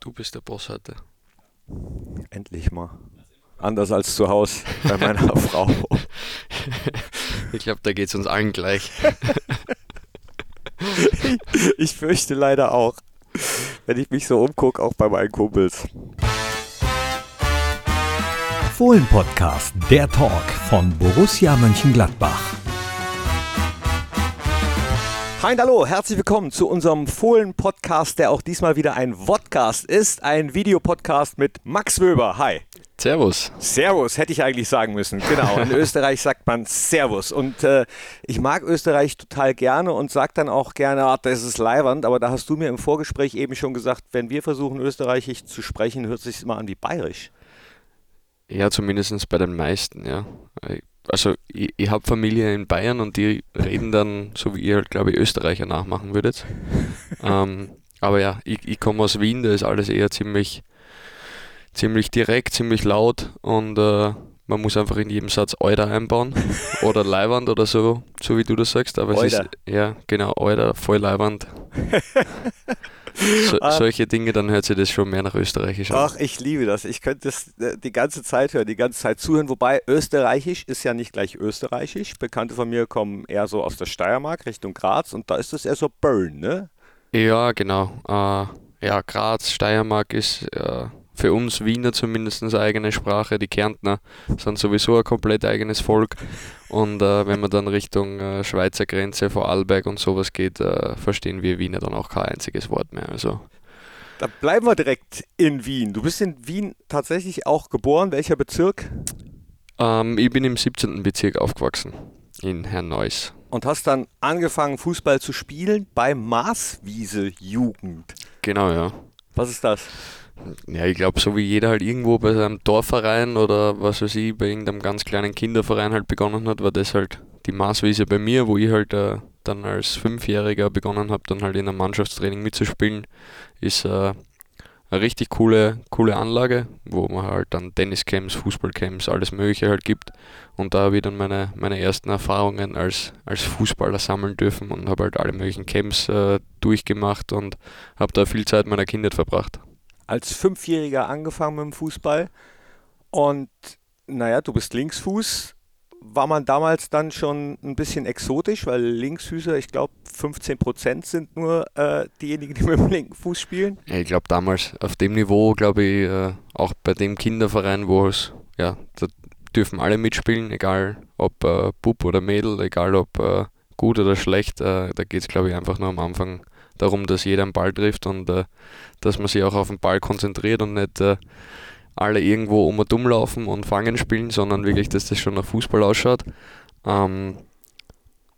Du bist der Boss heute. Endlich mal. Anders als zu Hause bei meiner Frau. Ich glaube, da geht es uns allen gleich. ich, ich fürchte leider auch. Wenn ich mich so umgucke, auch bei meinen Kumpels. Fohlen-Podcast, der Talk von Borussia Mönchengladbach. Hi und hallo, herzlich willkommen zu unserem Fohlen-Podcast, der auch diesmal wieder ein Vodcast ist, ein Videopodcast mit Max Wöber. Hi. Servus. Servus, hätte ich eigentlich sagen müssen. Genau, in Österreich sagt man Servus. Und äh, ich mag Österreich total gerne und sage dann auch gerne, ah, das ist leiwand. Aber da hast du mir im Vorgespräch eben schon gesagt, wenn wir versuchen, österreichisch zu sprechen, hört sich immer an wie bayerisch. Ja, zumindest bei den meisten, ja also ich, ich habe Familie in Bayern und die reden dann, so wie ihr halt, glaube ich, Österreicher nachmachen würdet. ähm, aber ja, ich, ich komme aus Wien, da ist alles eher ziemlich, ziemlich direkt, ziemlich laut und äh, man muss einfach in jedem Satz Euder einbauen oder Leiwand oder so, so wie du das sagst. Aber Euder. es ist, ja, genau, Euder, voll Leiwand. So, ah. solche Dinge, dann hört sich das schon mehr nach Österreichisch an. Ach, ich liebe das. Ich könnte das äh, die ganze Zeit hören, die ganze Zeit zuhören. Wobei Österreichisch ist ja nicht gleich Österreichisch. Bekannte von mir kommen eher so aus der Steiermark Richtung Graz und da ist es eher so Bern, ne? Ja, genau. Äh, ja, Graz, Steiermark ist äh, für uns Wiener zumindest eine eigene Sprache. Die Kärntner sind sowieso ein komplett eigenes Volk. Und äh, wenn man dann Richtung äh, Schweizer Grenze, Vorarlberg und sowas geht, äh, verstehen wir Wiener dann auch kein einziges Wort mehr. Also. Da bleiben wir direkt in Wien. Du bist in Wien tatsächlich auch geboren. Welcher Bezirk? Ähm, ich bin im 17. Bezirk aufgewachsen, in Herrn-Neuss. Und hast dann angefangen, Fußball zu spielen bei Maßwiese Jugend. Genau, ja. Was ist das? Ja, ich glaube, so wie jeder halt irgendwo bei seinem Dorfverein oder was weiß ich, bei irgendeinem ganz kleinen Kinderverein halt begonnen hat, war das halt die Maßwiese bei mir, wo ich halt äh, dann als Fünfjähriger begonnen habe, dann halt in einem Mannschaftstraining mitzuspielen. Ist äh, eine richtig coole, coole Anlage, wo man halt dann Tenniscamps, Fußballcamps, alles Mögliche halt gibt. Und da habe ich dann meine, meine ersten Erfahrungen als, als Fußballer sammeln dürfen und habe halt alle möglichen Camps äh, durchgemacht und habe da viel Zeit meiner Kindheit verbracht als Fünfjähriger angefangen mit dem Fußball. Und naja, du bist Linksfuß. War man damals dann schon ein bisschen exotisch, weil Linksfüßer, ich glaube, 15 Prozent sind nur äh, diejenigen, die mit dem linken Fuß spielen? Ich glaube, damals auf dem Niveau, glaube ich, äh, auch bei dem Kinderverein, wo es, ja, da dürfen alle mitspielen, egal ob äh, Bub oder Mädel, egal ob äh, gut oder schlecht. Äh, da geht es, glaube ich, einfach nur am Anfang darum, dass jeder einen Ball trifft und äh, dass man sich auch auf den Ball konzentriert und nicht äh, alle irgendwo um und um laufen und fangen spielen, sondern wirklich, dass das schon nach Fußball ausschaut. Ähm,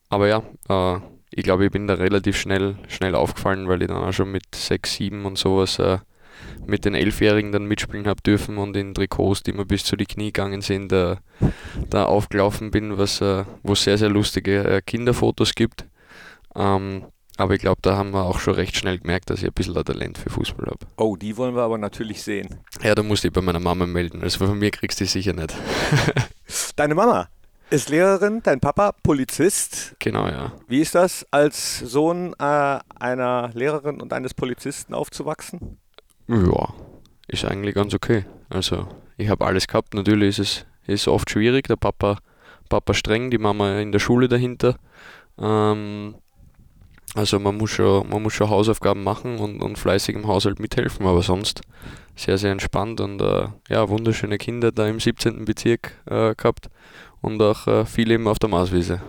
aber ja, äh, ich glaube, ich bin da relativ schnell, schnell aufgefallen, weil ich dann auch schon mit 6, 7 und sowas äh, mit den Elfjährigen dann mitspielen habe dürfen und in Trikots, die mir bis zu die Knie gegangen sind, äh, da aufgelaufen bin, was, äh, wo es sehr, sehr lustige Kinderfotos gibt. Ähm, aber ich glaube, da haben wir auch schon recht schnell gemerkt, dass ich ein bisschen ein Talent für Fußball habe. Oh, die wollen wir aber natürlich sehen. Ja, da musst du dich bei meiner Mama melden. Also von mir kriegst du die sicher nicht. Deine Mama ist Lehrerin, dein Papa Polizist. Genau, ja. Wie ist das, als Sohn äh, einer Lehrerin und eines Polizisten aufzuwachsen? Ja, ist eigentlich ganz okay. Also, ich habe alles gehabt. Natürlich ist es ist oft schwierig. Der Papa, Papa streng, die Mama in der Schule dahinter. Ähm, also man muss schon, man muss schon Hausaufgaben machen und, und fleißig im Haushalt mithelfen, aber sonst sehr, sehr entspannt und äh, ja, wunderschöne Kinder da im 17. Bezirk äh, gehabt und auch äh, viel eben auf der Marswiese.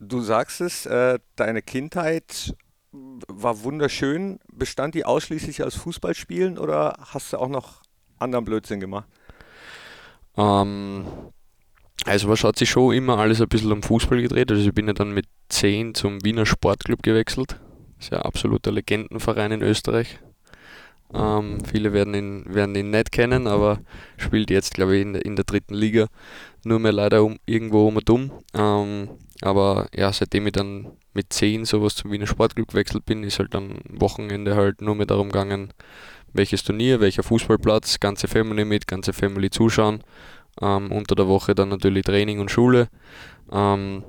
Du sagst es, äh, deine Kindheit war wunderschön. Bestand die ausschließlich aus Fußballspielen oder hast du auch noch anderen Blödsinn gemacht? Ähm, also was hat sich schon immer alles ein bisschen um Fußball gedreht. Also ich bin ja dann mit 10 zum Wiener Sportclub gewechselt. Ist ja ein absoluter Legendenverein in Österreich. Ähm, viele werden ihn, werden ihn nicht kennen, aber spielt jetzt, glaube ich, in der, in der dritten Liga. Nur mehr leider um, irgendwo um und um. Ähm, aber ja, seitdem ich dann mit 10 sowas zum Wiener Sportclub gewechselt bin, ist halt dann Wochenende halt nur mehr darum gegangen, welches Turnier, welcher Fußballplatz, ganze Family mit, ganze Family zuschauen. Ähm, unter der Woche dann natürlich Training und Schule. Ähm,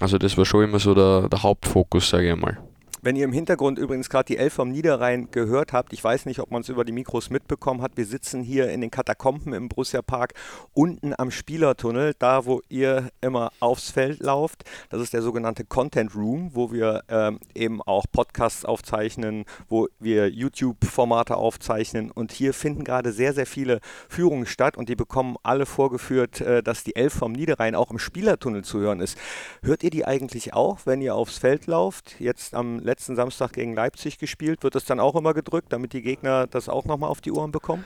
also das war schon immer so der, der Hauptfokus, sage ich einmal. Wenn ihr im Hintergrund übrigens gerade die Elf vom Niederrhein gehört habt, ich weiß nicht, ob man es über die Mikros mitbekommen hat, wir sitzen hier in den Katakomben im Borussia Park unten am Spielertunnel, da wo ihr immer aufs Feld lauft. Das ist der sogenannte Content Room, wo wir ähm, eben auch Podcasts aufzeichnen, wo wir YouTube-Formate aufzeichnen und hier finden gerade sehr, sehr viele Führungen statt und die bekommen alle vorgeführt, äh, dass die Elf vom Niederrhein auch im Spielertunnel zu hören ist. Hört ihr die eigentlich auch, wenn ihr aufs Feld lauft? Jetzt am letzten Samstag gegen Leipzig gespielt. Wird das dann auch immer gedrückt, damit die Gegner das auch nochmal auf die Ohren bekommen?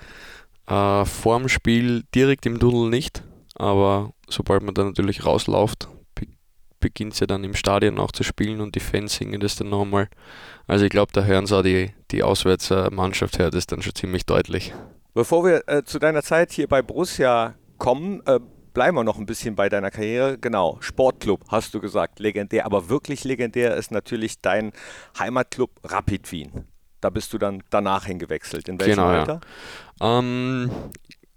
Äh, vorm Spiel direkt im Tunnel nicht, aber sobald man dann natürlich rausläuft, be beginnt es ja dann im Stadion auch zu spielen und die Fans singen das dann nochmal. Also ich glaube, da hören sie auch die, die Auswärtsmannschaft hört das dann schon ziemlich deutlich. Bevor wir äh, zu deiner Zeit hier bei Borussia kommen, äh, bleiben wir noch ein bisschen bei deiner Karriere. Genau, Sportclub hast du gesagt, legendär. Aber wirklich legendär ist natürlich dein Heimatclub Rapid Wien. Da bist du dann danach hingewechselt. In welchem Genau, ja. Alter? Ähm,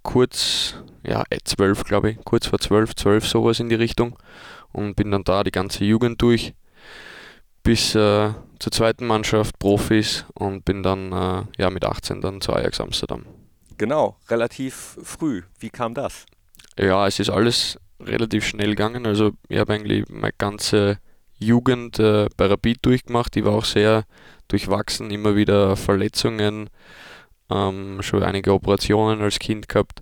kurz, ja, äh, zwölf glaube ich, kurz vor zwölf, zwölf sowas in die Richtung und bin dann da die ganze Jugend durch bis äh, zur zweiten Mannschaft, Profis und bin dann äh, ja mit 18 dann zu Ajax Amsterdam. Genau, relativ früh. Wie kam das? Ja, es ist alles relativ schnell gegangen. Also ich habe eigentlich meine ganze Jugend äh, bei Rapid durchgemacht. Die war auch sehr durchwachsen, immer wieder Verletzungen, ähm, schon einige Operationen als Kind gehabt,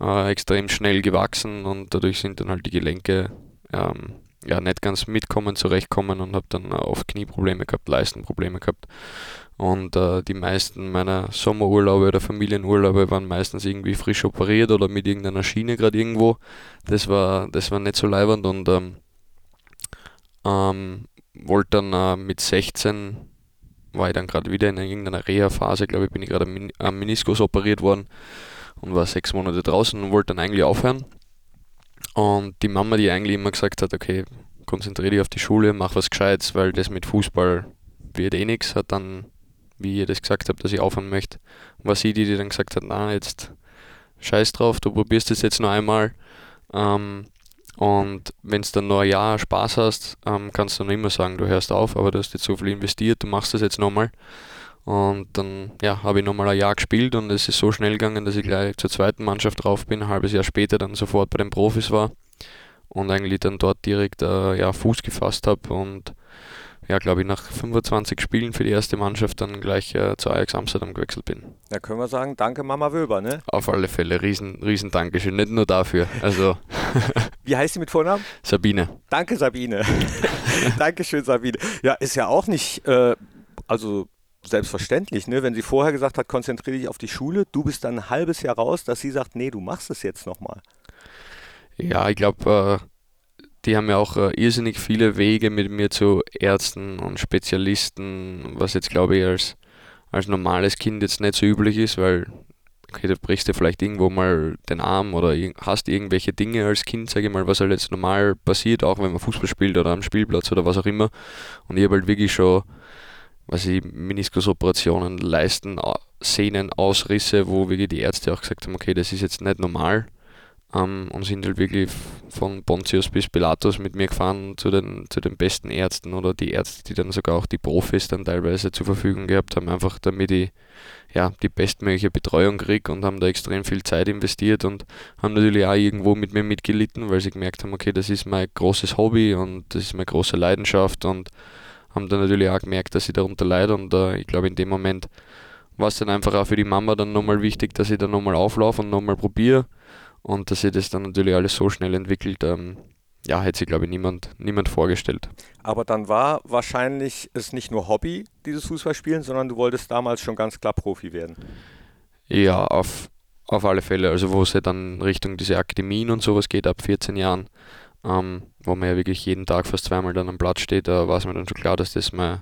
äh, extrem schnell gewachsen und dadurch sind dann halt die Gelenke ähm, ja nicht ganz mitkommen, zurechtkommen und habe dann oft Knieprobleme gehabt, Leistenprobleme gehabt. Und äh, die meisten meiner Sommerurlaube oder Familienurlaube waren meistens irgendwie frisch operiert oder mit irgendeiner Schiene gerade irgendwo. Das war, das war nicht so leibernd und ähm, ähm, wollte dann äh, mit 16 war ich dann gerade wieder in irgendeiner Reha-Phase, glaube ich, bin ich gerade am Meniskus operiert worden und war sechs Monate draußen und wollte dann eigentlich aufhören. Und die Mama, die eigentlich immer gesagt hat, okay, konzentriere dich auf die Schule, mach was Gescheites, weil das mit Fußball wird eh nichts, hat dann, wie ihr das gesagt habt, dass ich aufhören möchte, war sie die, dann gesagt hat, na, jetzt scheiß drauf, du probierst es jetzt noch einmal. Ähm, und wenn du dann noch ein Jahr Spaß hast, ähm, kannst du noch immer sagen, du hörst auf, aber du hast jetzt so viel investiert, du machst das jetzt nochmal. Und dann ja, habe ich nochmal ein Jahr gespielt und es ist so schnell gegangen, dass ich gleich zur zweiten Mannschaft drauf bin, ein halbes Jahr später dann sofort bei den Profis war und eigentlich dann dort direkt äh, ja, Fuß gefasst habe und ja, glaube ich, nach 25 Spielen für die erste Mannschaft dann gleich äh, zu Ajax Amsterdam gewechselt bin. Da können wir sagen, danke Mama Wöber, ne? Auf alle Fälle, riesen, riesen Dankeschön, nicht nur dafür. Also Wie heißt sie mit Vornamen? Sabine. Danke, Sabine. Dankeschön, Sabine. Ja, ist ja auch nicht, äh, also selbstverständlich, ne? wenn sie vorher gesagt hat, konzentriere dich auf die Schule, du bist dann ein halbes Jahr raus, dass sie sagt, nee, du machst es jetzt nochmal. Ja, ich glaube, äh, die haben ja auch äh, irrsinnig viele Wege mit mir zu Ärzten und Spezialisten, was jetzt glaube ich als, als normales Kind jetzt nicht so üblich ist, weil okay, du brichst dir vielleicht irgendwo mal den Arm oder hast irgendwelche Dinge als Kind, sage ich mal, was halt jetzt normal passiert, auch wenn man Fußball spielt oder am Spielplatz oder was auch immer. Und ich habe halt wirklich schon, was ich, Meniskusoperationen, Leisten, Sehnen, Ausrisse, wo wirklich die Ärzte auch gesagt haben, okay, das ist jetzt nicht normal. Ähm, und sind halt wirklich von Pontius bis Pilatus mit mir gefahren zu den, zu den besten Ärzten oder die Ärzte, die dann sogar auch die Profis dann teilweise zur Verfügung gehabt haben, einfach damit ich ja, die bestmögliche Betreuung kriege und haben da extrem viel Zeit investiert und haben natürlich auch irgendwo mit mir mitgelitten, weil sie gemerkt haben, okay, das ist mein großes Hobby und das ist meine große Leidenschaft und haben dann natürlich auch gemerkt, dass ich darunter leide und äh, ich glaube in dem Moment war es dann einfach auch für die Mama dann nochmal wichtig, dass ich dann nochmal auflaufe und nochmal probiere und dass sich das dann natürlich alles so schnell entwickelt, ähm, ja, hätte sich glaube ich niemand, niemand vorgestellt. Aber dann war wahrscheinlich es nicht nur Hobby, dieses Fußballspielen, sondern du wolltest damals schon ganz klar Profi werden. Ja, auf, auf alle Fälle. Also wo es ja dann Richtung diese Akademien und sowas geht, ab 14 Jahren, ähm, wo man ja wirklich jeden Tag fast zweimal dann am Platz steht, da war es mir dann schon klar, dass das mein,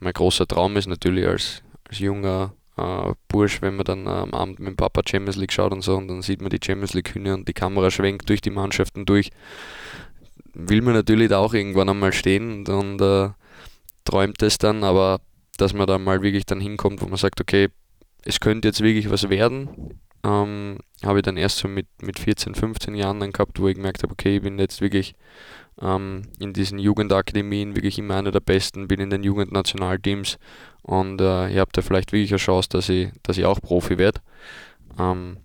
mein großer Traum ist, natürlich als, als junger äh, Bursch, wenn man dann äh, am Abend mit dem Papa Champions League schaut und so und dann sieht man die Champions League Hymne und die Kamera schwenkt durch die Mannschaften durch, will man natürlich da auch irgendwann einmal stehen und, und äh, träumt es dann, aber dass man da mal wirklich dann hinkommt, wo man sagt, okay, es könnte jetzt wirklich was werden, ähm, habe ich dann erst so mit, mit 14, 15 Jahren dann gehabt, wo ich gemerkt habe, okay, ich bin jetzt wirklich ähm, in diesen Jugendakademien wirklich immer einer der Besten, bin in den Jugendnationalteams und äh, ihr habt da vielleicht wirklich eine Chance, dass ich, dass ich auch Profi werde. Ähm,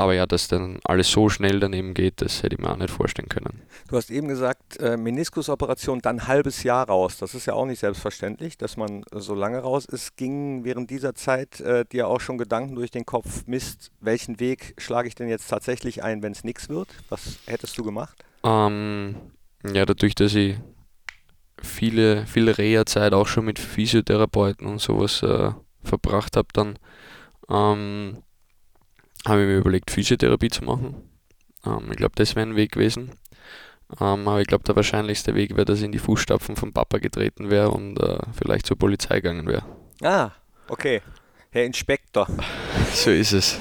aber ja, dass dann alles so schnell daneben geht, das hätte ich mir auch nicht vorstellen können. Du hast eben gesagt, äh, Meniskusoperation dann ein halbes Jahr raus. Das ist ja auch nicht selbstverständlich, dass man so lange raus ist. Ging während dieser Zeit äh, dir auch schon Gedanken durch den Kopf, Mist, welchen Weg schlage ich denn jetzt tatsächlich ein, wenn es nichts wird? Was hättest du gemacht? Ähm, ja, dadurch, dass ich viele, viele Reha-Zeit auch schon mit Physiotherapeuten und sowas äh, verbracht habe, dann ähm, habe ich mir überlegt, Physiotherapie zu machen. Ähm, ich glaube, das wäre ein Weg gewesen. Ähm, aber ich glaube, der wahrscheinlichste Weg wäre, dass ich in die Fußstapfen vom Papa getreten wäre und äh, vielleicht zur Polizei gegangen wäre. Ah, okay. Herr Inspektor. So ist es.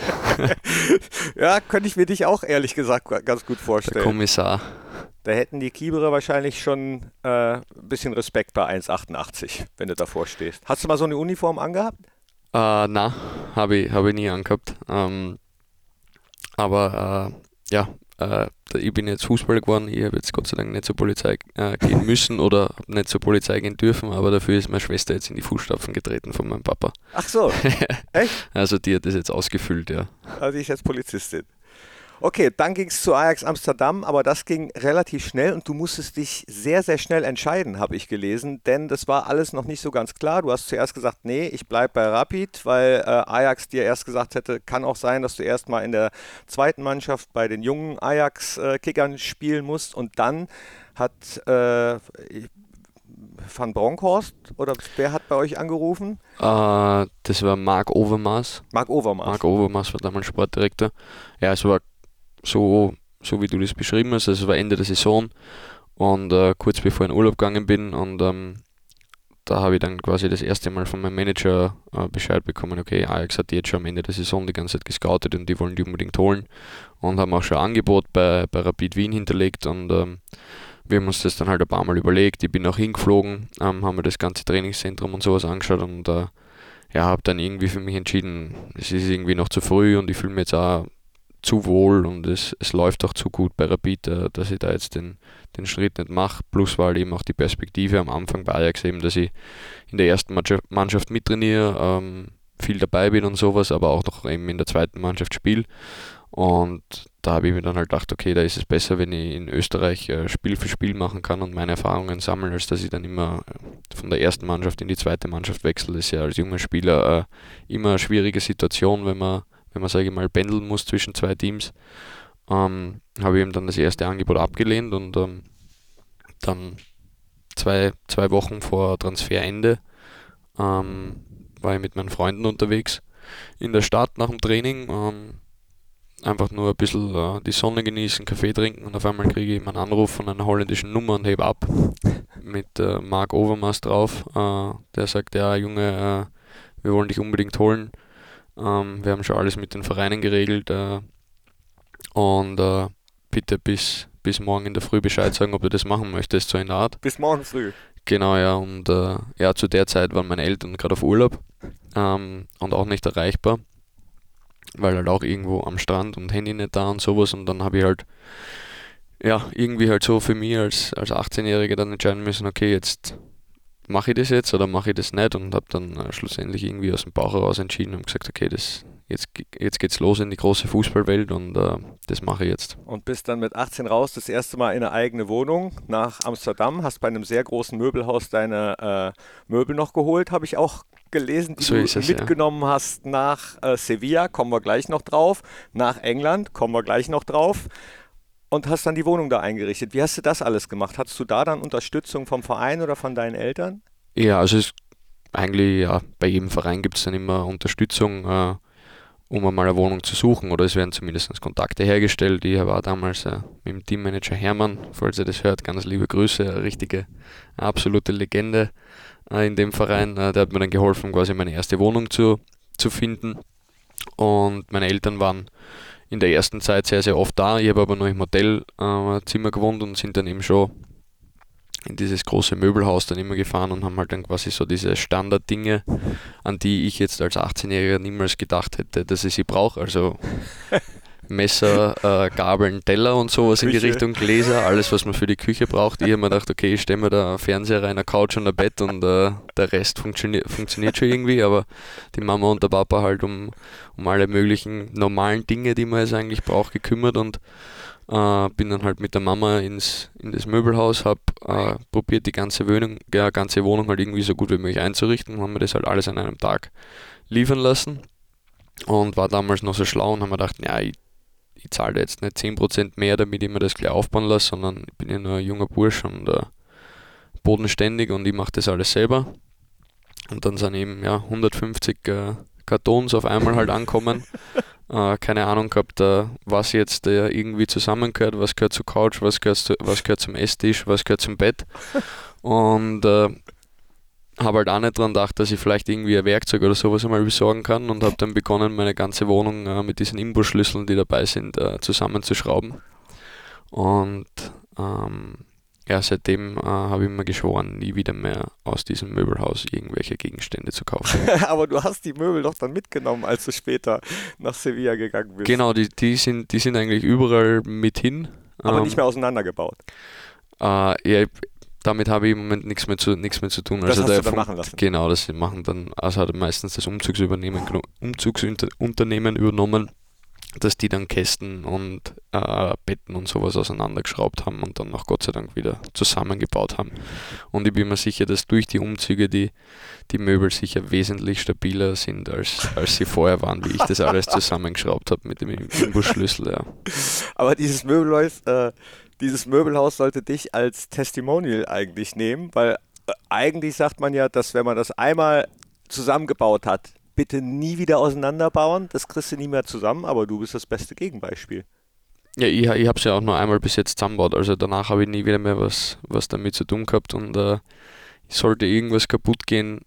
ja, könnte ich mir dich auch ehrlich gesagt ganz gut vorstellen. Der Kommissar. Da hätten die Kieberer wahrscheinlich schon äh, ein bisschen Respekt bei 1,88, wenn du davor stehst. Hast du mal so eine Uniform angehabt? Äh, na, habe ich, hab ich nie angehabt. Ähm, aber äh, ja, äh, ich bin jetzt Fußballer geworden, ich habe jetzt Gott sei Dank nicht zur Polizei äh, gehen müssen oder nicht zur Polizei gehen dürfen, aber dafür ist meine Schwester jetzt in die Fußstapfen getreten von meinem Papa. Ach so, echt? Also die hat das jetzt ausgefüllt, ja. Also ich jetzt Polizistin. Okay, dann ging es zu Ajax Amsterdam, aber das ging relativ schnell und du musstest dich sehr, sehr schnell entscheiden, habe ich gelesen, denn das war alles noch nicht so ganz klar. Du hast zuerst gesagt, nee, ich bleibe bei Rapid, weil äh, Ajax dir erst gesagt hätte, kann auch sein, dass du erst mal in der zweiten Mannschaft bei den jungen Ajax-Kickern spielen musst und dann hat äh, Van Bronckhorst oder wer hat bei euch angerufen? Uh, das war Marc Overmars. Marc Overmars. Marc Overmars war damals Sportdirektor. Ja, es war so, so wie du das beschrieben hast. Also es war Ende der Saison und äh, kurz bevor ich in Urlaub gegangen bin und ähm, da habe ich dann quasi das erste Mal von meinem Manager äh, Bescheid bekommen, okay, Ajax hat jetzt schon am Ende der Saison die ganze Zeit gescoutet und die wollen die unbedingt holen und haben auch schon ein Angebot bei, bei Rapid Wien hinterlegt und ähm, wir haben uns das dann halt ein paar Mal überlegt. Ich bin auch hingeflogen, ähm, haben mir das ganze Trainingszentrum und sowas angeschaut und äh, ja, habe dann irgendwie für mich entschieden, es ist irgendwie noch zu früh und ich fühle mich jetzt auch zu wohl und es, es läuft auch zu gut bei Rapid, äh, dass ich da jetzt den, den Schritt nicht mache. Plus war eben auch die Perspektive am Anfang bei Ajax eben, dass ich in der ersten Mannschaft mittrainiere, ähm, viel dabei bin und sowas, aber auch noch eben in der zweiten Mannschaft spiele. Und da habe ich mir dann halt gedacht, okay, da ist es besser, wenn ich in Österreich äh, Spiel für Spiel machen kann und meine Erfahrungen sammeln, als dass ich dann immer äh, von der ersten Mannschaft in die zweite Mannschaft wechsle. Das ist ja als junger Spieler immer eine schwierige Situation, wenn man wenn man, sage ich mal, pendeln muss zwischen zwei Teams, ähm, habe ich ihm dann das erste Angebot abgelehnt und ähm, dann zwei, zwei Wochen vor Transferende ähm, war ich mit meinen Freunden unterwegs in der Stadt nach dem Training. Ähm, einfach nur ein bisschen äh, die Sonne genießen, Kaffee trinken und auf einmal kriege ich einen Anruf von einer holländischen Nummer und hebe ab mit äh, Marc Overmars drauf. Äh, der sagt, ja Junge, äh, wir wollen dich unbedingt holen. Ähm, wir haben schon alles mit den Vereinen geregelt äh, und äh, bitte bis, bis morgen in der Früh Bescheid sagen, ob du das machen möchtest, so in der Art. Bis morgen früh. Genau, ja. Und äh, ja, zu der Zeit waren meine Eltern gerade auf Urlaub ähm, und auch nicht erreichbar, weil halt auch irgendwo am Strand und Handy nicht da und sowas. Und dann habe ich halt, ja, irgendwie halt so für mich als, als 18-Jähriger dann entscheiden müssen, okay, jetzt mache ich das jetzt oder mache ich das nicht und habe dann äh, schlussendlich irgendwie aus dem Bauch heraus entschieden und gesagt, okay, das, jetzt, jetzt geht's los in die große Fußballwelt und äh, das mache ich jetzt. Und bist dann mit 18 raus, das erste Mal in eine eigene Wohnung nach Amsterdam, hast bei einem sehr großen Möbelhaus deine äh, Möbel noch geholt, habe ich auch gelesen, die so du es, mitgenommen ja. hast nach äh, Sevilla, kommen wir gleich noch drauf, nach England, kommen wir gleich noch drauf und hast dann die Wohnung da eingerichtet. Wie hast du das alles gemacht? Hattest du da dann Unterstützung vom Verein oder von deinen Eltern? Ja, also es eigentlich ja, bei jedem Verein gibt es dann immer Unterstützung, äh, um einmal eine Wohnung zu suchen oder es werden zumindest Kontakte hergestellt. Ich war damals äh, mit dem Teammanager Hermann, falls ihr das hört, ganz liebe Grüße, eine richtige, eine absolute Legende äh, in dem Verein. Äh, der hat mir dann geholfen, quasi meine erste Wohnung zu, zu finden. Und meine Eltern waren in der ersten Zeit sehr, sehr oft da. Ich habe aber noch im Hotelzimmer äh, gewohnt und sind dann eben schon in dieses große Möbelhaus dann immer gefahren und haben halt dann quasi so diese Standarddinge, an die ich jetzt als 18-Jähriger niemals gedacht hätte, dass ich sie brauche. Also Messer, äh, Gabeln, Teller und sowas in die Küche. Richtung Gläser, alles was man für die Küche braucht. Ich habe mir gedacht, okay, ich stelle mir da einen Fernseher rein, eine Couch und ein Bett und äh, der Rest funktioni funktioniert schon irgendwie, aber die Mama und der Papa halt um, um alle möglichen normalen Dinge, die man jetzt eigentlich braucht, gekümmert und äh, bin dann halt mit der Mama ins, in das Möbelhaus, habe äh, probiert die ganze Wohnung, ja, ganze Wohnung halt irgendwie so gut wie möglich einzurichten und haben mir das halt alles an einem Tag liefern lassen und war damals noch so schlau und haben mir gedacht, ja, ich, ich zahle jetzt nicht 10% mehr, damit ich mir das gleich aufbauen lasse, sondern ich bin ja nur ein junger Bursch und äh, bodenständig und ich mache das alles selber. Und dann sind eben ja, 150 äh, Kartons auf einmal halt ankommen. äh, keine Ahnung gehabt, äh, was jetzt äh, irgendwie zusammengehört, was gehört zur Couch, was gehört, zu, was gehört zum Esstisch, was gehört zum Bett. Und äh, habe halt auch nicht dran gedacht, dass ich vielleicht irgendwie ein Werkzeug oder sowas einmal besorgen kann und habe dann begonnen, meine ganze Wohnung äh, mit diesen Imbusschlüsseln, die dabei sind, äh, zusammenzuschrauben. Und ähm, ja, seitdem äh, habe ich mir geschworen, nie wieder mehr aus diesem Möbelhaus irgendwelche Gegenstände zu kaufen. Aber du hast die Möbel doch dann mitgenommen, als du später nach Sevilla gegangen bist. genau, die, die, sind, die sind eigentlich überall mit hin. Aber Ähm, nicht mehr auseinandergebaut. Äh, ja, damit habe ich im Moment nichts mehr zu, nichts mehr zu tun. Das hast der du dann machen lassen. Genau, das machen dann, also hat meistens das Umzugsübernehmen, geno- Umzugsunternehmen übernommen, dass die dann Kästen und äh, Betten und sowas auseinandergeschraubt haben und dann auch Gott sei Dank wieder zusammengebaut haben. Und ich bin mir sicher, dass durch die Umzüge die, die Möbel sicher wesentlich stabiler sind, als, als sie vorher waren, wie ich das alles zusammengeschraubt habe mit dem Imbusschlüssel. Ja. Aber dieses Möbelhaus, äh, dieses Möbelhaus sollte dich als Testimonial eigentlich nehmen, weil äh, eigentlich sagt man ja, dass wenn man das einmal zusammengebaut hat, bitte nie wieder auseinanderbauen, das kriegst du nie mehr zusammen, aber du bist das beste Gegenbeispiel. Ja, ich, ich habe es ja auch nur einmal bis jetzt zusammengebaut, also danach habe ich nie wieder mehr was, was damit zu tun gehabt und äh, sollte irgendwas kaputt gehen,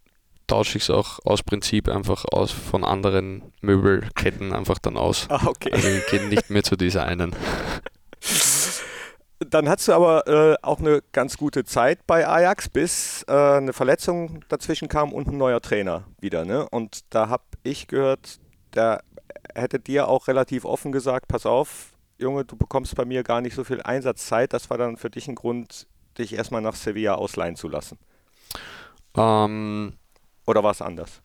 tausche ich es auch aus Prinzip einfach aus von anderen Möbelketten einfach dann aus. Ah, okay. Also ich gehe nicht mehr zu dieser einen. Dann hattest du aber äh, auch eine ganz gute Zeit bei Ajax, bis äh, eine Verletzung dazwischen kam und ein neuer Trainer wieder. Ne? Und da habe ich gehört, der hätte dir auch relativ offen gesagt, pass auf, Junge, du bekommst bei mir gar nicht so viel Einsatzzeit. Das war dann für dich ein Grund, dich erstmal nach Sevilla ausleihen zu lassen. Ähm, Oder war es anders?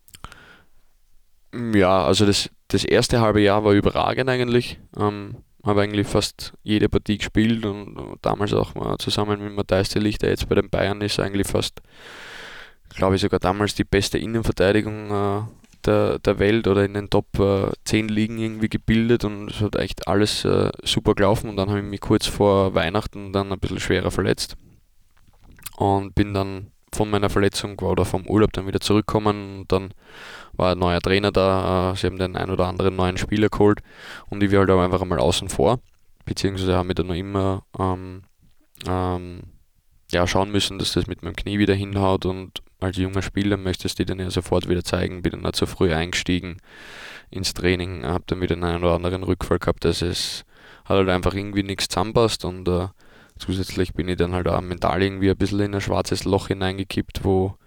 ja, also das, das erste halbe Jahr war überragend eigentlich. Ähm, habe eigentlich fast jede Partie gespielt und damals auch mal zusammen mit Matthijs de Ligt, der jetzt bei den Bayern ist, eigentlich fast, glaube ich, sogar damals die beste Innenverteidigung äh, der, der Welt oder in den Top äh, 10 Ligen irgendwie gebildet und es hat echt alles äh, super gelaufen und dann habe ich mich kurz vor Weihnachten dann ein bisschen schwerer verletzt und bin dann von meiner Verletzung oder vom Urlaub dann wieder zurückgekommen und dann war ein neuer Trainer da, äh, sie haben den ein oder anderen neuen Spieler geholt und ich war halt auch einfach einmal außen vor, beziehungsweise haben wir dann noch immer ähm, ähm, ja, schauen müssen, dass das mit meinem Knie wieder hinhaut und als junger Spieler möchtest du dir dann ja sofort wieder zeigen, bin dann nicht so früh eingestiegen ins Training, habe dann wieder einen oder anderen Rückfall gehabt, dass es hat halt einfach irgendwie nichts zusammenpasst und äh, zusätzlich bin ich dann halt auch mental irgendwie ein bisschen in ein schwarzes Loch hineingekippt, wo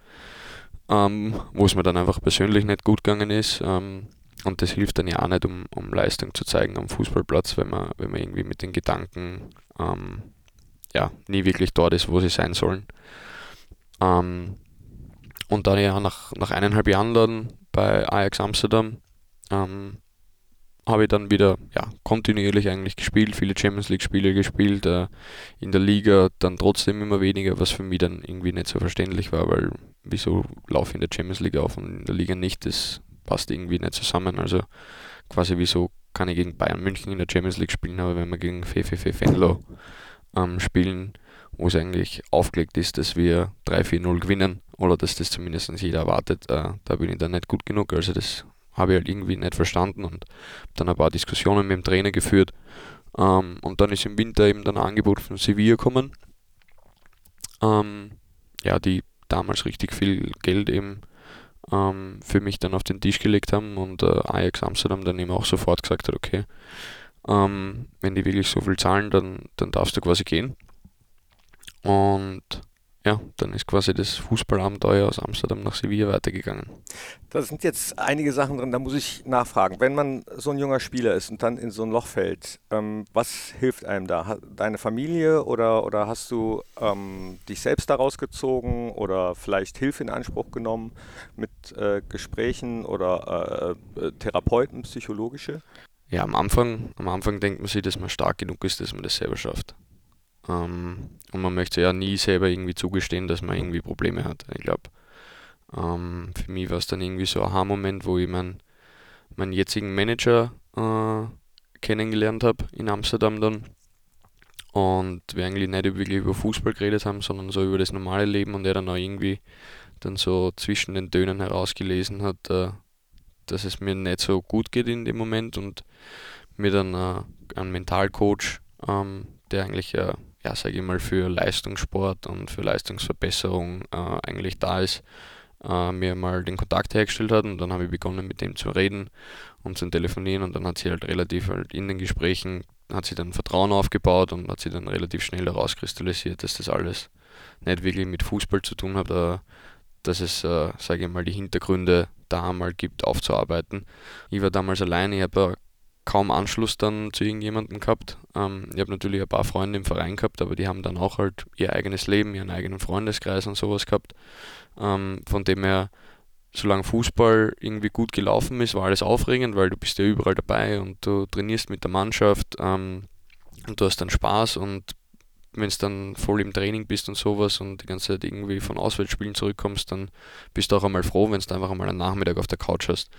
ähm, wo es mir dann einfach persönlich nicht gut gegangen ist. Ähm, und das hilft dann ja auch nicht, um, um Leistung zu zeigen am Fußballplatz, wenn man, wenn man irgendwie mit den Gedanken ähm, ja, nie wirklich dort ist, wo sie sein sollen. Ähm, und dann ja nach, nach eineinhalb Jahren dann bei Ajax Amsterdam ähm, habe ich dann wieder ja, kontinuierlich eigentlich gespielt, viele Champions League Spiele gespielt, äh, in der Liga dann trotzdem immer weniger, was für mich dann irgendwie nicht so verständlich war, weil wieso laufe ich in der Champions League auf und in der Liga nicht, das passt irgendwie nicht zusammen. Also quasi wieso kann ich gegen Bayern München in der Champions League spielen, aber wenn wir gegen FFF Venlo ähm, spielen, wo es eigentlich aufgelegt ist, dass wir 3-4-0 gewinnen oder dass das zumindest jeder erwartet, äh, da bin ich dann nicht gut genug. Also das habe ich halt irgendwie nicht verstanden und dann ein paar Diskussionen mit dem Trainer geführt. Ähm, und dann ist im Winter eben dann ein Angebot von Sevilla gekommen. Ähm, ja, die damals richtig viel Geld eben ähm, für mich dann auf den Tisch gelegt haben und äh, Ajax Amsterdam dann eben auch sofort gesagt hat, okay, ähm, wenn die wirklich so viel zahlen, dann, dann darfst du quasi gehen. Und ja, dann ist quasi das Fußballabenteuer aus Amsterdam nach Sevilla weitergegangen. Da sind jetzt einige Sachen drin, da muss ich nachfragen. Wenn man so ein junger Spieler ist und dann in so ein Loch fällt, ähm, was hilft einem da? Deine Familie oder, oder hast du ähm, dich selbst daraus gezogen oder vielleicht Hilfe in Anspruch genommen mit äh, Gesprächen oder äh, äh Therapeuten, psychologische? Ja, am Anfang, am Anfang denkt man sich, dass man stark genug ist, dass man das selber schafft. Ähm, und man möchte ja nie selber irgendwie zugestehen, dass man irgendwie Probleme hat. Ich glaube, ähm, für mich war es dann irgendwie so ein Aha-Moment, wo ich mein, meinen jetzigen Manager äh, kennengelernt habe in Amsterdam dann. Und wir eigentlich nicht wirklich über Fußball geredet haben, sondern so über das normale Leben und er dann auch irgendwie dann so zwischen den Tönen herausgelesen hat, äh, dass es mir nicht so gut geht in dem Moment und mir dann äh, einen Mentalcoach, ähm, der eigentlich ja ja, sage ich mal, für Leistungssport und für Leistungsverbesserung äh, eigentlich da ist, äh, mir mal den Kontakt hergestellt hat und dann habe ich begonnen mit dem zu reden und zu telefonieren und dann hat sie halt relativ halt in den Gesprächen hat sie dann Vertrauen aufgebaut und hat sie dann relativ schnell herauskristallisiert, dass das alles nicht wirklich mit Fußball zu tun hat, äh, dass es, äh, sage ich mal, die Hintergründe da mal gibt, aufzuarbeiten. Ich war damals alleine, ich habe kaum Anschluss dann zu irgendjemandem gehabt. Ähm, ich habe natürlich ein paar Freunde im Verein gehabt, aber die haben dann auch halt ihr eigenes Leben, ihren eigenen Freundeskreis und sowas gehabt. Ähm, von dem her, solange Fußball irgendwie gut gelaufen ist, war alles aufregend, weil du bist ja überall dabei und du trainierst mit der Mannschaft ähm, und du hast dann Spaß und wenn du dann voll im Training bist und sowas und die ganze Zeit irgendwie von Auswärtsspielen zurückkommst, dann bist du auch einmal froh, wenn du einfach einmal einen Nachmittag auf der Couch hast.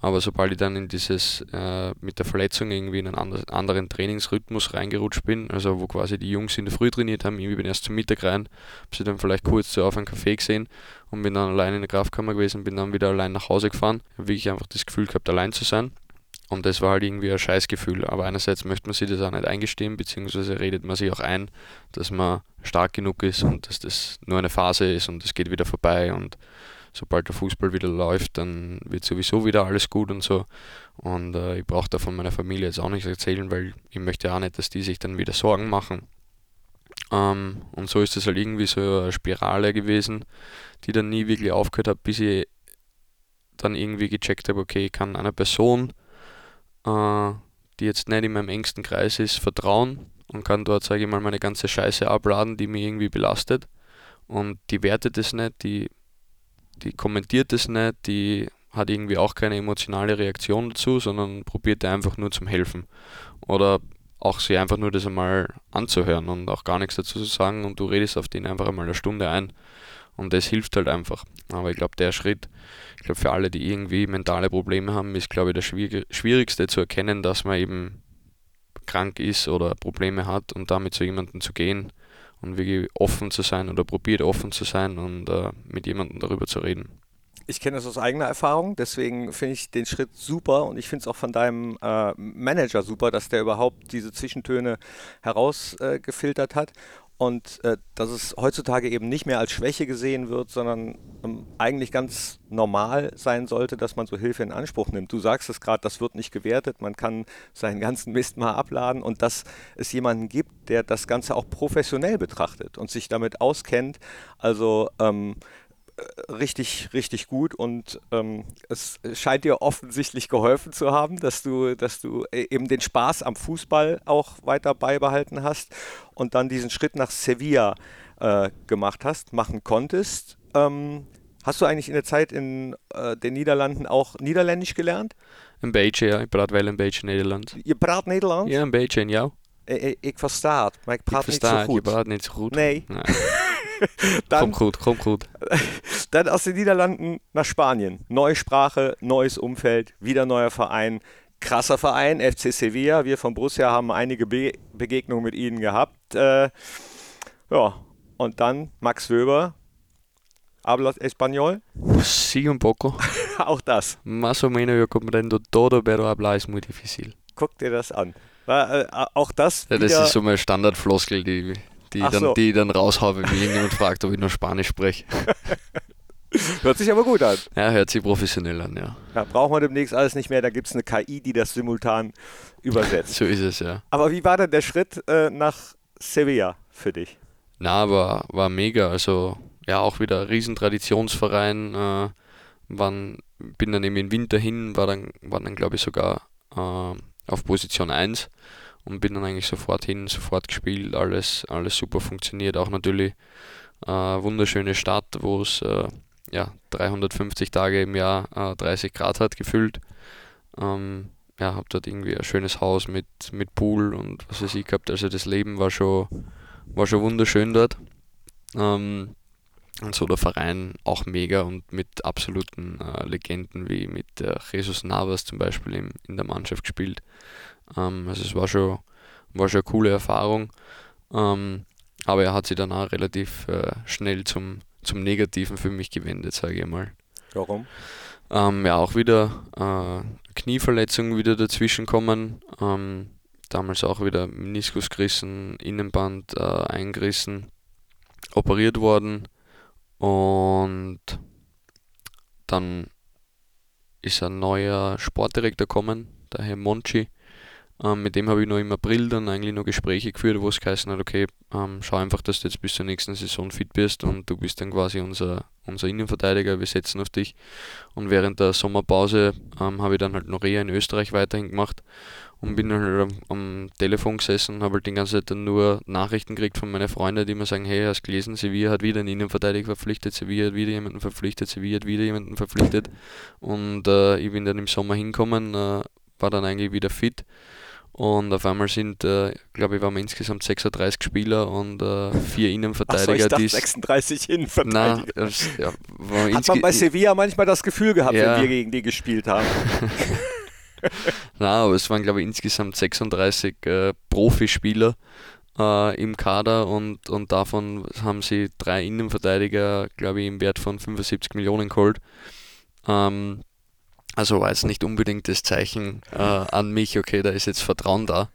Aber sobald ich dann in dieses äh, mit der Verletzung irgendwie in einen anderen Trainingsrhythmus reingerutscht bin, also wo quasi die Jungs in der Früh trainiert haben, ich bin erst zum Mittag rein, habe sie dann vielleicht kurz zu auf einen Kaffee gesehen und bin dann allein in der Kraftkammer gewesen, bin dann wieder allein nach Hause gefahren, habe wirklich einfach das Gefühl gehabt, allein zu sein und das war halt irgendwie ein Scheißgefühl. Aber einerseits möchte man sich das auch nicht eingestehen, beziehungsweise redet man sich auch ein, dass man stark genug ist und dass das nur eine Phase ist und es geht wieder vorbei und sobald der Fußball wieder läuft, dann wird sowieso wieder alles gut und so. Und äh, ich brauche da von meiner Familie jetzt auch nichts erzählen, weil ich möchte auch nicht, dass die sich dann wieder Sorgen machen. Ähm, und so ist es halt irgendwie so eine Spirale gewesen, die dann nie wirklich aufgehört hat, bis ich dann irgendwie gecheckt habe, okay, ich kann einer Person die jetzt nicht in meinem engsten Kreis ist, vertrauen und kann dort, sage ich mal, meine ganze Scheiße abladen, die mich irgendwie belastet. Und die wertet es nicht, die, die kommentiert es nicht, die hat irgendwie auch keine emotionale Reaktion dazu, sondern probiert einfach nur zum Helfen. Oder auch sie einfach nur das einmal anzuhören und auch gar nichts dazu zu sagen und du redest auf den einfach einmal eine Stunde ein. Und das hilft halt einfach. Aber ich glaube, der Schritt, ich glaube, für alle, die irgendwie mentale Probleme haben, ist, glaube ich, der schwierigste zu erkennen, dass man eben krank ist oder Probleme hat und damit zu jemandem zu gehen und wirklich offen zu sein oder probiert offen zu sein und äh, mit jemandem darüber zu reden. Ich kenne das aus eigener Erfahrung, deswegen finde ich den Schritt super und ich finde es auch von deinem äh, Manager super, dass der überhaupt diese Zwischentöne herausgefiltert äh, hat und äh, dass es heutzutage eben nicht mehr als Schwäche gesehen wird, sondern ähm, eigentlich ganz normal sein sollte, dass man so Hilfe in Anspruch nimmt. Du sagst es gerade, das wird nicht gewertet, man kann seinen ganzen Mist mal abladen und dass es jemanden gibt, der das Ganze auch professionell betrachtet und sich damit auskennt. Also ähm, richtig, richtig gut und ähm, es scheint dir offensichtlich geholfen zu haben, dass du, dass du äh, eben den Spaß am Fußball auch weiter beibehalten hast und dann diesen Schritt nach Sevilla äh, gemacht hast, machen konntest. Ähm, hast du eigentlich in der Zeit in äh, den Niederlanden auch Niederländisch gelernt? Een beetje, ja. Ik praat wel een beetje Nederlands. Je praat Nederlands? Ja, een beetje. En jou? Ik, ik, ik versta het, maar ik praat ik versta, niet zo goed. Je praat niet zo goed? Nee. nee. dann, kommt gut, kommt gut. Dann aus den Niederlanden nach Spanien. Neue Sprache, neues Umfeld, wieder neuer Verein. Krasser Verein, FC Sevilla. Wir von Borussia haben einige Be Begegnungen mit ihnen gehabt. Äh, ja, und dann Max Wöber. ¿Hablas español? Sí, un poco. Auch das. Más o menos yo comprendo todo, pero hablar es muy difícil. Guck dir das an. Äh, auch das. Ja, das ist so eine Standardfloskel, die die, dann, so. die dann raushaue, wenn mich irgendjemand fragt, ob ich nur Spanisch spreche. Hört sich aber gut an. Ja, hört sich professionell an, ja. ja brauchen wir demnächst alles nicht mehr, da gibt es eine KI, die das simultan übersetzt. so ist es, ja. Aber wie war denn der Schritt äh, nach Sevilla für dich? Na, war, war mega. Also ja, auch wieder ein Riesentraditionsverein. Äh, waren, bin dann eben im Winter hin, war dann, war dann glaube ich sogar äh, auf Position 1 und bin dann eigentlich sofort hin, sofort gespielt, alles, alles super funktioniert. Auch natürlich äh, wunderschöne Stadt, wo es äh, ja, 350 Tage im Jahr äh, 30 Grad hat gefüllt. Ähm, ja, habe dort irgendwie ein schönes Haus mit, mit Pool und was weiß ich gehabt. Also das Leben war schon, war schon wunderschön dort. Ähm, und so der Verein auch mega und mit absoluten äh, Legenden wie mit äh, Jesus Navas zum Beispiel im, in der Mannschaft gespielt. Ähm, also es war schon, war schon eine coole Erfahrung. Ähm, aber er hat sich dann auch relativ äh, schnell zum, zum Negativen für mich gewendet, sage ich mal. Warum? Ähm, ja, auch wieder äh, Knieverletzungen wieder dazwischen kommen. Ähm, damals auch wieder Meniskus gerissen, Innenband äh, eingerissen, operiert worden und dann ist ein neuer Sportdirektor gekommen, der Herr Monchi. Ähm, mit dem habe ich noch im April dann eigentlich noch Gespräche geführt, wo es geheißen hat, okay, ähm, schau einfach, dass du jetzt bis zur nächsten Saison fit bist und du bist dann quasi unser, unser Innenverteidiger, wir setzen auf dich. Und während der Sommerpause ähm, habe ich dann halt noch eher in Österreich weiterhin gemacht und bin dann halt am, am Telefon gesessen und habe halt die ganze Zeit dann nur Nachrichten gekriegt von meinen Freunden, die mir sagen, hey, hast gelesen, Sevilla hat wieder einen Innenverteidiger verpflichtet, Sevilla hat wieder jemanden verpflichtet, Sevilla hat wieder jemanden verpflichtet und äh, ich bin dann im Sommer hinkommen, äh, war dann eigentlich wieder fit und auf einmal sind, äh, glaube ich, waren wir insgesamt 36 Spieler und äh, vier Innenverteidiger. So, ich dachte 36 Innenverteidiger. Na, ja, Hat man bei Sevilla manchmal das Gefühl gehabt, ja. wenn wir gegen die gespielt haben? Na, aber es waren, glaube ich, insgesamt 36 äh, Profispieler äh, im Kader und, und davon haben sie drei Innenverteidiger, glaube ich, im Wert von 75 Millionen geholt. Ähm, also war jetzt nicht unbedingt das Zeichen äh, an mich, okay, da ist jetzt Vertrauen da.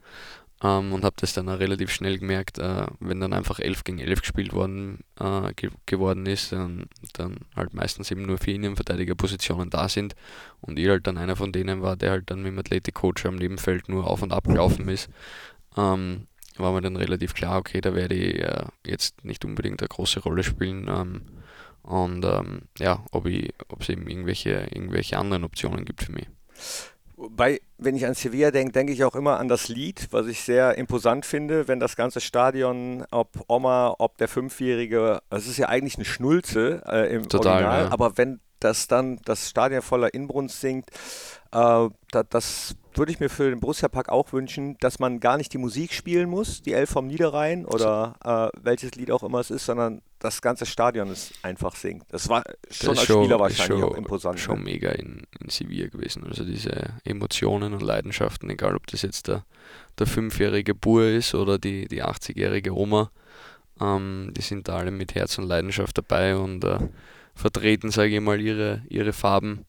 Ähm, und habe das dann auch relativ schnell gemerkt, äh, wenn dann einfach 11 gegen 11 gespielt worden, äh, ge geworden ist, dann, dann halt meistens eben nur vier Innenverteidigerpositionen da sind und ich halt dann einer von denen war, der halt dann mit dem Athletikcoach am Nebenfeld nur auf und ab gelaufen ist, ähm, war mir dann relativ klar, okay, da werde ich äh, jetzt nicht unbedingt eine große Rolle spielen. Ähm, und ähm, ja, ob es eben irgendwelche, irgendwelche anderen Optionen gibt für mich. Bei, wenn ich an Sevilla denke, denke ich auch immer an das Lied, was ich sehr imposant finde, wenn das ganze Stadion, ob Oma, ob der Fünfjährige, es ist ja eigentlich eine Schnulze äh, im Total, Original, ja. aber wenn das dann das Stadion voller Inbrunst singt, äh, da, das würde ich mir für den Borussia Park auch wünschen, dass man gar nicht die Musik spielen muss, die Elf vom Niederrhein oder äh, welches Lied auch immer es ist, sondern das ganze Stadion es einfach singt. Das war schon das als schon, Spieler wahrscheinlich schon, auch imposant. Schon ne? mega in, in Sevilla gewesen. Also diese Emotionen und Leidenschaften, egal ob das jetzt der, der fünfjährige Bur ist oder die, die 80-jährige Oma, ähm, die sind da alle mit Herz und Leidenschaft dabei und äh, vertreten, sage ich mal, ihre, ihre Farben.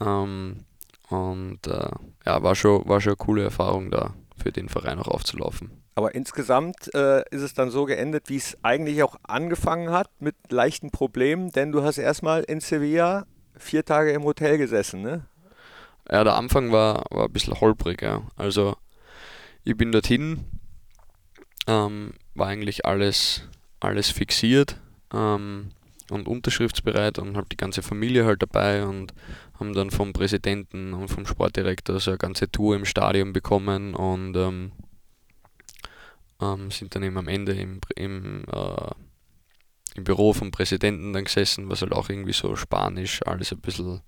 Ähm, und äh, ja, war schon, war schon eine coole Erfahrung da für den Verein auch aufzulaufen. Aber insgesamt äh, ist es dann so geendet, wie es eigentlich auch angefangen hat, mit leichten Problemen, denn du hast erstmal in Sevilla vier Tage im Hotel gesessen, ne? Ja, der Anfang war, war ein bisschen holprig, ja. Also ich bin dorthin, ähm, war eigentlich alles, alles fixiert ähm, und unterschriftsbereit und habe die ganze Familie halt dabei und haben dann vom Präsidenten und vom Sportdirektor so eine ganze Tour im Stadion bekommen und ähm, ähm, sind dann eben am Ende im, im, äh, im Büro vom Präsidenten dann gesessen, was halt auch irgendwie so spanisch, alles ein bisschen,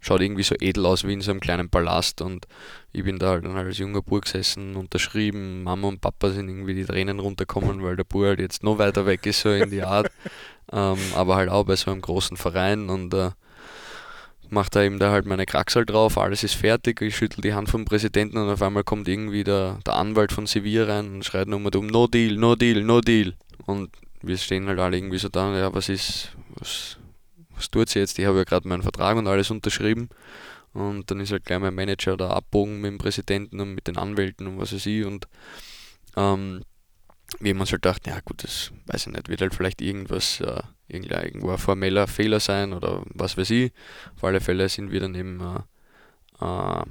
schaut irgendwie so edel aus wie in so einem kleinen Palast und ich bin da halt dann als junger Bub gesessen, unterschrieben, Mama und Papa sind irgendwie die Tränen runtergekommen, weil der Bub halt jetzt noch weiter weg ist, so in die Art, ähm, aber halt auch bei so einem großen Verein und äh, macht da eben da halt meine Kraxel drauf, alles ist fertig, ich schüttel die Hand vom Präsidenten und auf einmal kommt irgendwie der, der Anwalt von Sevilla rein und schreit nur um, no deal, no deal, no deal. Und wir stehen halt alle irgendwie so da, ja, was ist, was, was tut sie jetzt? Ich habe ja gerade meinen Vertrag und alles unterschrieben. Und dann ist halt gleich mein Manager da abbogen mit dem Präsidenten und mit den Anwälten und was weiß ich. Und ähm, wie haben uns halt gedacht, ja gut, das weiß ich nicht, wird halt vielleicht irgendwas, äh, irgendwo ein formeller Fehler sein oder was weiß ich. Auf alle Fälle sind wir dann eben äh, äh,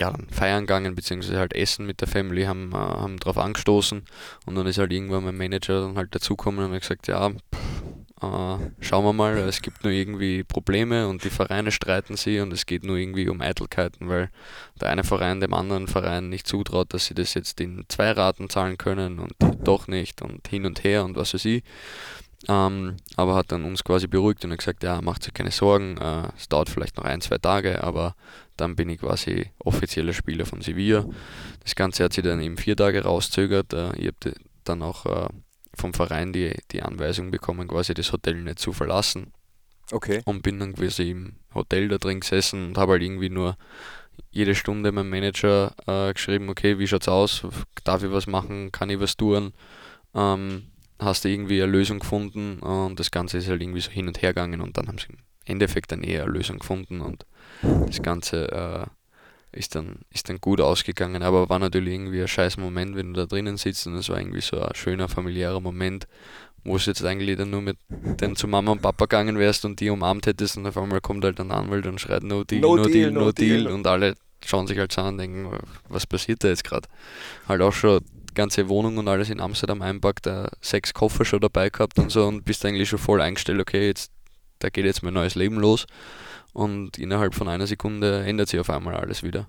ja, dann feiern gegangen, beziehungsweise halt essen mit der Family, haben, äh, haben drauf angestoßen und dann ist halt irgendwann mein Manager dann halt dazugekommen und hat gesagt, ja, pff, äh, schauen wir mal, es gibt nur irgendwie Probleme und die Vereine streiten sie und es geht nur irgendwie um Eitelkeiten, weil der eine Verein dem anderen Verein nicht zutraut, dass sie das jetzt in zwei Raten zahlen können und doch nicht und hin und her und was weiß ich. Ähm, aber hat dann uns quasi beruhigt und hat gesagt, ja, macht euch keine Sorgen, äh, es dauert vielleicht noch ein, zwei Tage, aber dann bin ich quasi offizieller Spieler von Sevilla. Das Ganze hat sich dann eben vier Tage rauszögert. Äh, ich habe dann auch äh, vom Verein die, die Anweisung bekommen, quasi das Hotel nicht zu verlassen. Okay. Und bin dann quasi im Hotel da drin gesessen und habe halt irgendwie nur jede Stunde meinem Manager äh, geschrieben, okay, wie schaut's aus? Darf ich was machen? Kann ich was tun? Ähm, hast du irgendwie eine Lösung gefunden und das Ganze ist halt irgendwie so hin und her gegangen und dann haben sie im Endeffekt dann eher eine Lösung gefunden und das Ganze äh, ist, dann, ist dann gut ausgegangen, aber war natürlich irgendwie ein scheiß Moment, wenn du da drinnen sitzt und es war irgendwie so ein schöner familiärer Moment, wo es jetzt eigentlich dann nur mit dem zu Mama und Papa gegangen wärst und die umarmt hättest und auf einmal kommt halt ein Anwalt und schreit No Deal, No, no Deal, deal, No Deal, deal. Und alle schauen sich halt an und denken, was passiert da jetzt gerade? Halt auch schon ganze Wohnung und alles in Amsterdam einpackt, äh, sechs Koffer schon dabei gehabt und so und bist eigentlich schon voll eingestellt, okay, jetzt da geht jetzt mein neues Leben los und innerhalb von einer Sekunde ändert sich auf einmal alles wieder.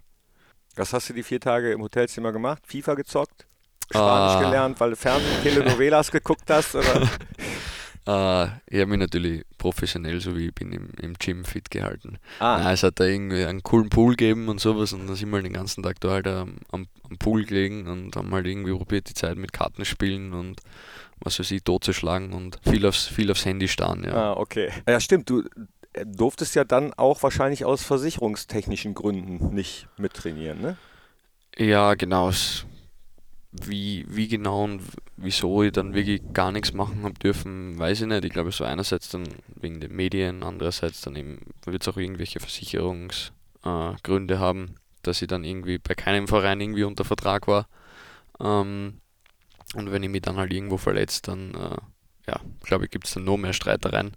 Was hast du die vier Tage im Hotelzimmer gemacht? FIFA gezockt? Spanisch ah. gelernt, weil du Fernsehen, Telenovelas geguckt hast? Oder? Uh, ich habe mich natürlich professionell, so wie ich bin, im, im Gym fit gehalten. Ah. Nein, es hat da irgendwie einen coolen Pool gegeben und sowas und dann sind wir halt den ganzen Tag da halt am, am, am Pool gelegen und haben halt irgendwie probiert, die Zeit mit Kartenspielen und was weiß ich, totzuschlagen und viel aufs, viel aufs Handy starren. Ja. Ah, okay. Ja, stimmt. Du durftest ja dann auch wahrscheinlich aus versicherungstechnischen Gründen nicht mittrainieren, ne? Ja, genau. Es wie, wie genau und wieso ich dann wirklich gar nichts machen habe dürfen, weiß ich nicht. Ich glaube, so einerseits dann wegen den Medien, andererseits dann eben wird es auch irgendwelche Versicherungsgründe äh, haben, dass ich dann irgendwie bei keinem Verein irgendwie unter Vertrag war. Ähm, und wenn ich mich dann halt irgendwo verletzt, dann äh, ja, glaube ich, gibt es dann noch mehr Streitereien.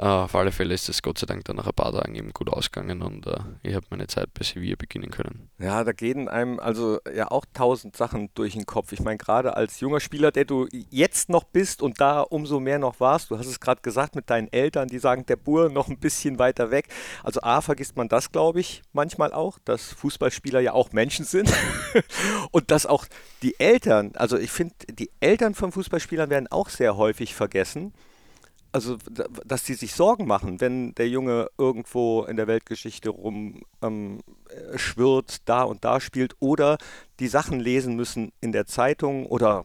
Uh, auf alle Fälle ist es Gott sei Dank dann nach ein paar Tagen eben gut ausgegangen und uh, ich habe meine Zeit bei Sevilla beginnen können. Ja, da gehen einem also ja auch tausend Sachen durch den Kopf. Ich meine, gerade als junger Spieler, der du jetzt noch bist und da umso mehr noch warst, du hast es gerade gesagt mit deinen Eltern, die sagen, der Bur noch ein bisschen weiter weg. Also A, vergisst man das, glaube ich, manchmal auch, dass Fußballspieler ja auch Menschen sind und dass auch die Eltern, also ich finde, die Eltern von Fußballspielern werden auch sehr häufig vergessen also dass die sich Sorgen machen, wenn der Junge irgendwo in der Weltgeschichte rum ähm, äh, schwirrt, da und da spielt oder die Sachen lesen müssen in der Zeitung oder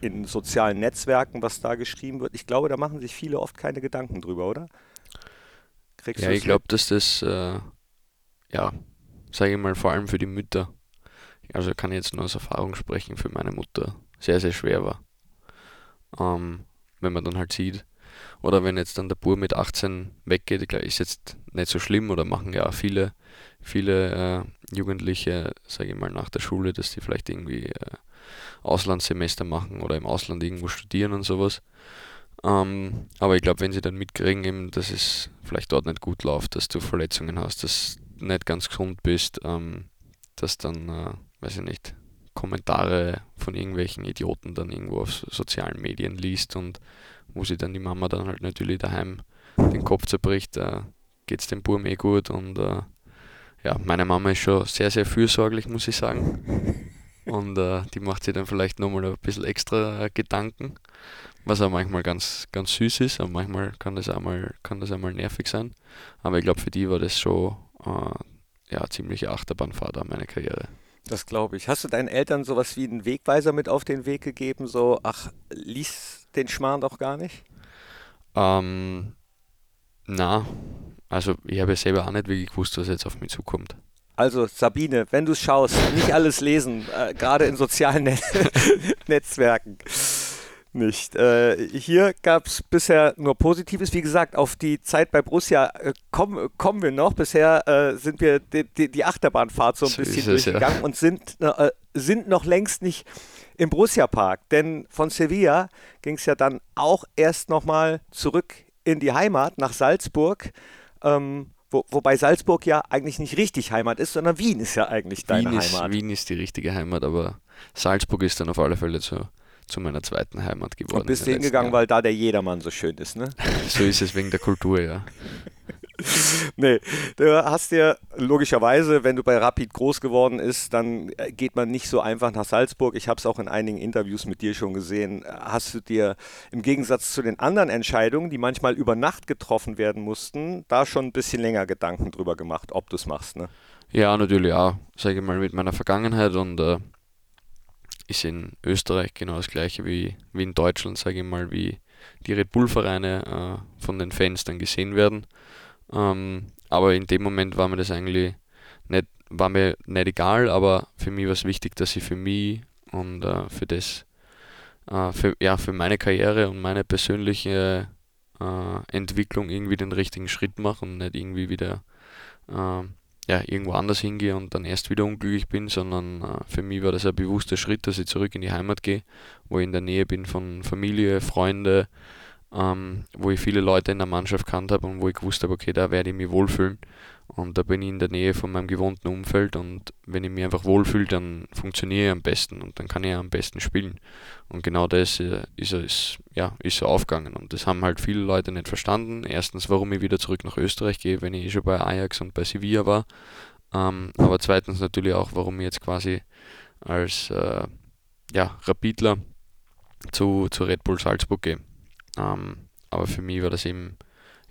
in sozialen Netzwerken, was da geschrieben wird. Ich glaube, da machen sich viele oft keine Gedanken drüber, oder? Kriegst ja, ich glaube, dass das, äh, ja, sage ich mal, vor allem für die Mütter, also kann ich jetzt nur aus Erfahrung sprechen, für meine Mutter sehr, sehr schwer war. Ähm, wenn man dann halt sieht, oder wenn jetzt dann der Bur mit 18 weggeht, ist jetzt nicht so schlimm oder machen ja viele, viele äh, Jugendliche, sage ich mal, nach der Schule, dass die vielleicht irgendwie äh, Auslandssemester machen oder im Ausland irgendwo studieren und sowas. Ähm, aber ich glaube, wenn sie dann mitkriegen, eben, dass es vielleicht dort nicht gut läuft, dass du Verletzungen hast, dass du nicht ganz gesund bist, ähm, dass dann, äh, weiß ich nicht, Kommentare von irgendwelchen Idioten dann irgendwo auf sozialen Medien liest und wo sich dann die Mama dann halt natürlich daheim den Kopf zerbricht, äh, geht es dem Burm eh gut und äh, ja, meine Mama ist schon sehr, sehr fürsorglich, muss ich sagen. Und äh, die macht sich dann vielleicht nochmal ein bisschen extra Gedanken, was auch manchmal ganz, ganz süß ist, aber manchmal kann das einmal, kann das einmal nervig sein. Aber ich glaube, für die war das schon äh, ja, ziemliche Achterbahnfahrt an meiner Karriere. Das glaube ich. Hast du deinen Eltern sowas wie einen Wegweiser mit auf den Weg gegeben? So, ach, lies den Schmarrn doch gar nicht? Ähm, na, also ich habe ja selber auch nicht wirklich gewusst, was jetzt auf mich zukommt. Also Sabine, wenn du es schaust, nicht alles lesen, äh, gerade in sozialen Net Netzwerken nicht. Äh, hier gab es bisher nur Positives. Wie gesagt, auf die Zeit bei Borussia äh, komm, kommen wir noch. Bisher äh, sind wir die, die, die, Achterbahnfahrt so ein so bisschen durchgegangen ja. und sind, äh, sind noch längst nicht im Borussia Park. Denn von Sevilla ging es ja dann auch erst nochmal zurück in die Heimat nach Salzburg. Ähm, Wo, wobei Salzburg ja eigentlich nicht richtig Heimat ist, sondern Wien ist ja eigentlich deine Wien ist, Heimat. Wien ist die richtige Heimat, aber Salzburg ist dann auf alle Fälle zu, zu meiner zweiten Heimat geworden. Und bist du hingegangen, Jahren. weil da der Jedermann so schön ist, ne? So ist es wegen der Kultur, ja. Nee, du hast dir logischerweise, wenn du bei Rapid groß geworden ist, dann äh, geht man nicht so einfach nach Salzburg. Ich habe es auch in einigen Interviews mit dir schon gesehen. Hast du dir im Gegensatz zu den anderen Entscheidungen, die manchmal über Nacht getroffen werden mussten, da schon ein bisschen länger Gedanken drüber gemacht, ob du es machst, ne? Ja, natürlich auch, sage ich mal, mit meiner Vergangenheit und äh, ist in Österreich genau das gleiche wie, wie in Deutschland, sage ich mal, wie die Red Bull-Vereine äh, von den Fans dann gesehen werden. Ähm, aber in dem Moment war mir das eigentlich nicht, war mir nicht egal, aber für mich war es wichtig, dass ich für mich und äh, für das, äh, für, ja, für meine Karriere und meine persönliche äh, Entwicklung irgendwie den richtigen Schritt mache und nicht irgendwie wieder äh, ja, irgendwo anders hingehe und dann erst wieder unglücklich bin, sondern äh, für mich war das ein bewusster Schritt, dass ich zurück in die Heimat gehe, wo ich in der Nähe bin von Familie, Freunde, ähm, wo ich viele Leute in der Mannschaft kannt habe und wo ich gewusst habe, okay, da werde ich mich wohlfühlen. Und da bin ich in der Nähe von meinem gewohnten Umfeld und wenn ich mich einfach wohlfühle, dann funktioniere ich am besten und dann kann ich am besten spielen. Und genau das äh, ist, ist, ja, ist so aufgegangen. Und das haben halt viele Leute nicht verstanden. Erstens, warum ich wieder zurück nach Österreich gehe, wenn ich eh schon bei Ajax und bei Sevilla war. Ähm, aber zweitens natürlich auch, warum ich jetzt quasi als äh, ja, Rapidler zu, zu Red Bull Salzburg gehe. Ähm, aber für mich war das eben,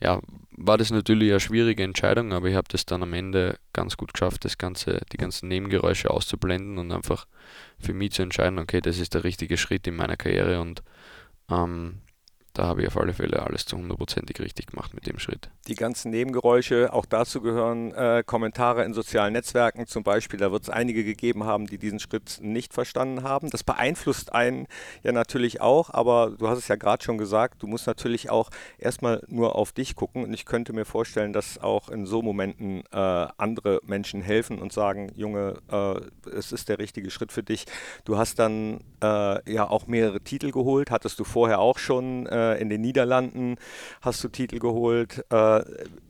ja, war das natürlich eine schwierige Entscheidung, aber ich habe das dann am Ende ganz gut geschafft, das Ganze, die ganzen Nebengeräusche auszublenden und einfach für mich zu entscheiden, okay, das ist der richtige Schritt in meiner Karriere und ähm, da habe ich auf alle Fälle alles zu hundertprozentig richtig gemacht mit dem Schritt. Die ganzen Nebengeräusche, auch dazu gehören äh, Kommentare in sozialen Netzwerken zum Beispiel. Da wird es einige gegeben haben, die diesen Schritt nicht verstanden haben. Das beeinflusst einen ja natürlich auch, aber du hast es ja gerade schon gesagt, du musst natürlich auch erstmal nur auf dich gucken. Und ich könnte mir vorstellen, dass auch in so Momenten äh, andere Menschen helfen und sagen, Junge, äh, es ist der richtige Schritt für dich. Du hast dann äh, ja auch mehrere Titel geholt, hattest du vorher auch schon äh, in den Niederlanden, hast du Titel geholt, äh,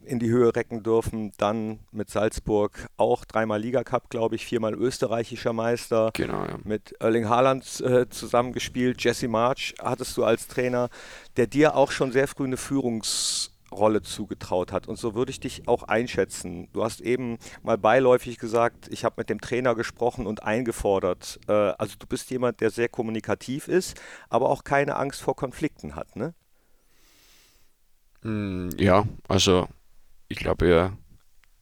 in die Höhe recken dürfen, dann mit Salzburg auch dreimal Ligacup, glaube ich, viermal österreichischer Meister, Genau, ja. mit Erling Haaland äh, zusammengespielt, Jesse March hattest du als Trainer, der dir auch schon sehr früh eine Führungsrolle zugetraut hat. Und so würde ich dich auch einschätzen. Du hast eben mal beiläufig gesagt, ich habe mit dem Trainer gesprochen und eingefordert. Äh, also du bist jemand, der sehr kommunikativ ist, aber auch keine Angst vor Konflikten hat, ne? Mm, Ja, also ich glaube ja,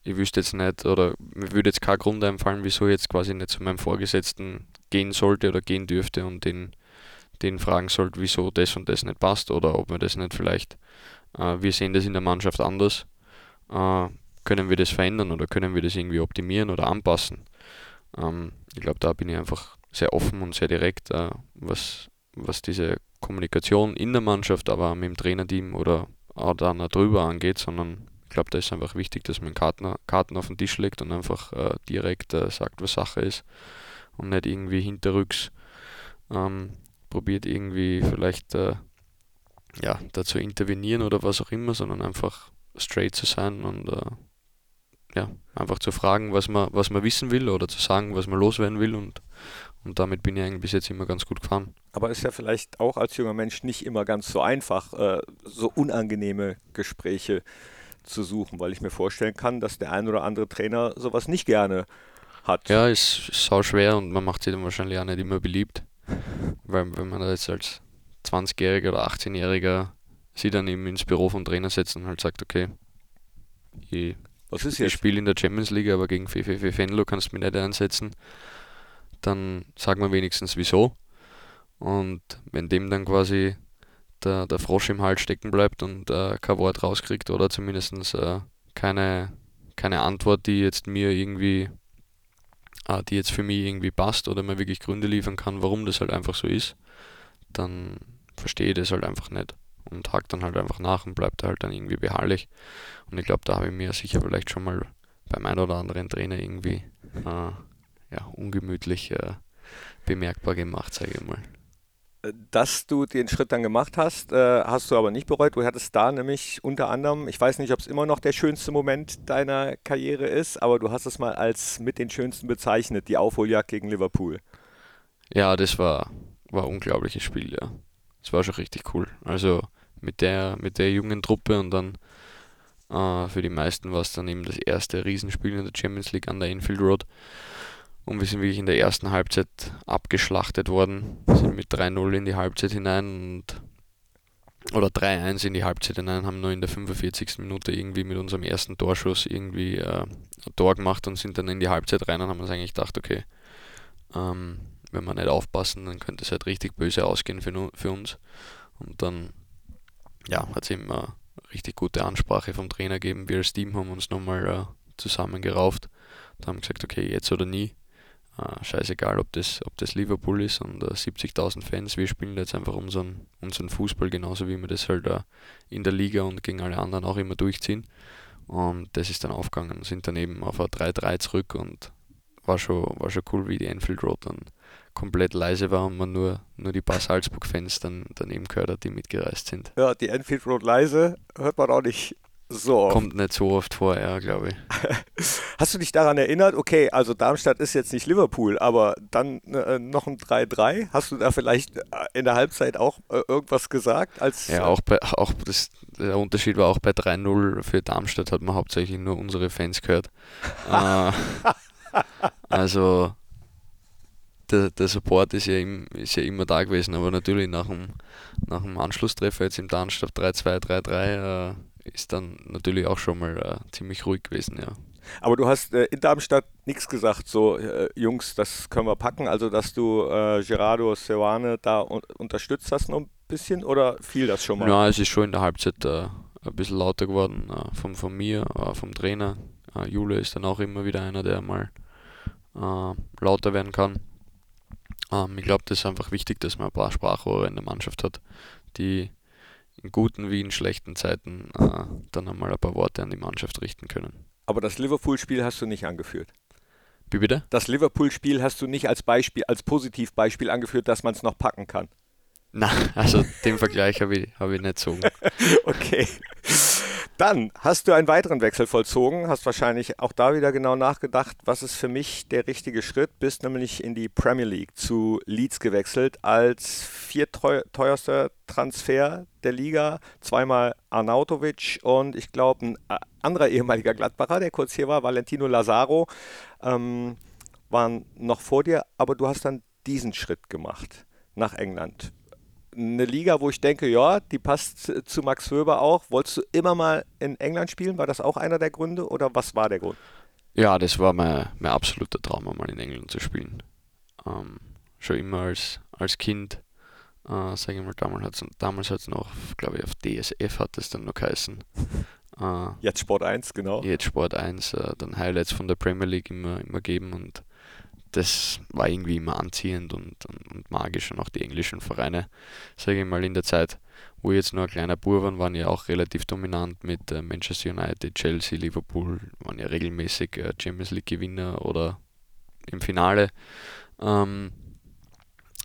ich wüsste jetzt nicht oder mir würde jetzt kein Grund einfallen, wieso ich jetzt quasi nicht zu meinem Vorgesetzten gehen sollte oder gehen dürfte und den, den fragen sollte, wieso das und das nicht passt oder ob wir das nicht vielleicht, wir sehen das in der Mannschaft anders, äh, können wir das verändern oder können wir das irgendwie optimieren oder anpassen. Ähm, ich glaube, da bin ich einfach sehr offen und sehr direkt, äh, was, was diese Kommunikation in der Mannschaft, aber auch mit dem Trainerteam oder auch dann auch drüber angeht, sondern ich glaube, da ist einfach wichtig, dass man Karten, Karten auf den Tisch legt und einfach äh, direkt äh, sagt, was Sache ist und nicht irgendwie hinterrücks ähm, probiert irgendwie vielleicht äh, ja, da zu intervenieren oder was auch immer, sondern einfach straight zu sein und äh, ja, einfach zu fragen, was man, was man wissen will oder zu sagen, was man loswerden will und, und damit bin ich eigentlich bis jetzt immer ganz gut gefahren. Aber ist ja vielleicht auch als junger Mensch nicht immer ganz so einfach, äh, so unangenehme Gespräche zu suchen, weil ich mir vorstellen kann, dass der ein oder andere Trainer sowas nicht gerne hat. Ja, ist, ist sau schwer und man macht sich dann wahrscheinlich auch nicht immer beliebt. Weil wenn man da jetzt als 20-Jähriger oder 18-Jähriger sie dann eben ins Büro vom Trainer setzt und halt sagt, okay, ich, ich spiele in der Champions League, aber gegen FFF Venlo kannst du mich nicht einsetzen, dann sagen wir wenigstens wieso. Und wenn dem dann quasi der, der Frosch im Hals stecken bleibt und äh, kein Wort rauskriegt oder zumindest äh, keine, keine Antwort, die jetzt mir irgendwie äh, die jetzt für mich irgendwie passt oder mir wirklich Gründe liefern kann, warum das halt einfach so ist, dann verstehe das halt einfach nicht und hakt dann halt einfach nach und bleibt halt dann irgendwie beharrlich. Und ich glaube, da habe ich mir sicher vielleicht schon mal beim einen oder anderen Trainer irgendwie äh, ja, ungemütlich äh, bemerkbar gemacht, sage ich mal. dass du den Schritt dann gemacht hast, äh, hast du aber nicht bereut. Du hattest da nämlich unter anderem, ich weiß nicht, ob es immer noch der schönste Moment deiner Karriere ist, aber du hast es mal als mit den schönsten bezeichnet, die Aufholjagd gegen Liverpool. Ja, das war, war ein unglaubliches Spiel, ja. Das war schon richtig cool. Also mit der, mit der jungen Truppe und dann äh, für die meisten war es dann eben das erste Riesenspiel in der Champions League an der Enfield Road. Und wir sind wirklich in der ersten Halbzeit abgeschlachtet worden. Wir sind mit 3-0 in die Halbzeit hinein und oder 3-1 in die Halbzeit hinein, haben nur in der 45. Minute irgendwie mit unserem ersten Torschuss irgendwie äh, ein Tor gemacht und sind dann in die Halbzeit rein und haben uns eigentlich gedacht, okay, ähm, wenn wir nicht aufpassen, dann könnte es halt richtig böse ausgehen für, für uns. Und dann ja, hat es eben eine richtig gute Ansprache vom Trainer gegeben. Wir als Team haben uns nochmal äh, zusammengerauft. Da haben gesagt, okay, jetzt oder nie. Uh, scheißegal, ob das, ob das Liverpool ist und äh, 70.000 Fans, wir spielen jetzt einfach unseren, unseren Fußball genauso wie wir das halt uh, in der Liga und gegen alle anderen auch immer durchziehen. Und das ist dann aufgegangen, sind dann eben auf ein 3-3 zurück und war schon, war schon cool, wie die Enfield Road dann komplett leise war und man nur, nur die paar Salzburg-Fans dann daneben gehört hat, die mitgereist sind. Ja, die Enfield Road leise hört man auch nicht so oft. Kommt nicht so oft vor, ja, glaube ich. Hast du dich daran erinnert, okay, also Darmstadt ist jetzt nicht Liverpool, aber dann äh, noch ein 3-3? Hast du da vielleicht äh, in der Halbzeit auch äh, irgendwas gesagt? Als, ja, auch, bei, auch das, der Unterschied war auch bei 3-0 für Darmstadt hat man hauptsächlich nur unsere Fans gehört. äh, also der, der Support ist ja, im, ist ja immer da gewesen, aber natürlich nach dem, nach dem Anschlusstreffer jetzt im Darmstadt 3-2, 3-3 äh, ist dann natürlich auch schon mal äh, ziemlich ruhig gewesen, ja. Aber du hast äh, in Darmstadt nichts gesagt, so äh, Jungs, das können wir packen, also dass du äh, Gerardo Seoane da un unterstützt hast noch ein bisschen oder fiel das schon mal? Ja, es ist schon in der Halbzeit äh, ein bisschen lauter geworden, äh, von, von mir, äh, vom Trainer. Jule ist dann auch immer wieder einer, der mal lauter werden kann. Ähm, ich glaube, das ist einfach wichtig, dass man ein paar Sprachrohre in der Mannschaft hat, die in guten wie in schlechten Zeiten äh, dann einmal ein paar Worte an die Mannschaft richten können. Aber das Liverpool-Spiel hast du nicht angeführt. Wie bitte? Das Liverpool-Spiel hast du nicht als Beispiel, als Positivbeispiel angeführt, dass man es noch packen kann. Na, also den Vergleich habe ich, hab ich nicht so. okay. Dann hast du einen weiteren Wechsel vollzogen, hast wahrscheinlich auch da wieder genau nachgedacht, was ist für mich der richtige Schritt, bist nämlich in die Premier League zu Leeds gewechselt als vierteuerster Transfer der Liga, zweimal Arnautovic und ich glaube ein anderer ehemaliger Gladbacher, der kurz hier war, Valentino Lazaro, ähm, waren noch vor dir, aber du hast dann diesen Schritt gemacht nach England eine Liga, wo ich denke, ja, die passt zu Max Wöber auch. Wolltest du immer mal in England spielen? War das auch einer der Gründe oder was war der Grund? Ja, das war mein, mein absoluter Traum, mal in England zu spielen. Ähm, schon immer als, als Kind, äh, sage ich mal, damals hat es damals noch, glaube ich, auf DSF hat es dann noch geheißen. Äh, jetzt Sport 1, genau. Jetzt Sport 1, äh, dann Highlights von der Premier League immer, immer geben und das war irgendwie immer anziehend und, und, und, magisch und auch die englischen Vereine, sage ich mal, in der Zeit, wo ich jetzt nur ein kleiner Bub war, waren ja auch relativ dominant mit äh, Manchester United, Chelsea, Liverpool, waren ja regelmäßig äh, Champions League Gewinner oder im Finale. Ähm,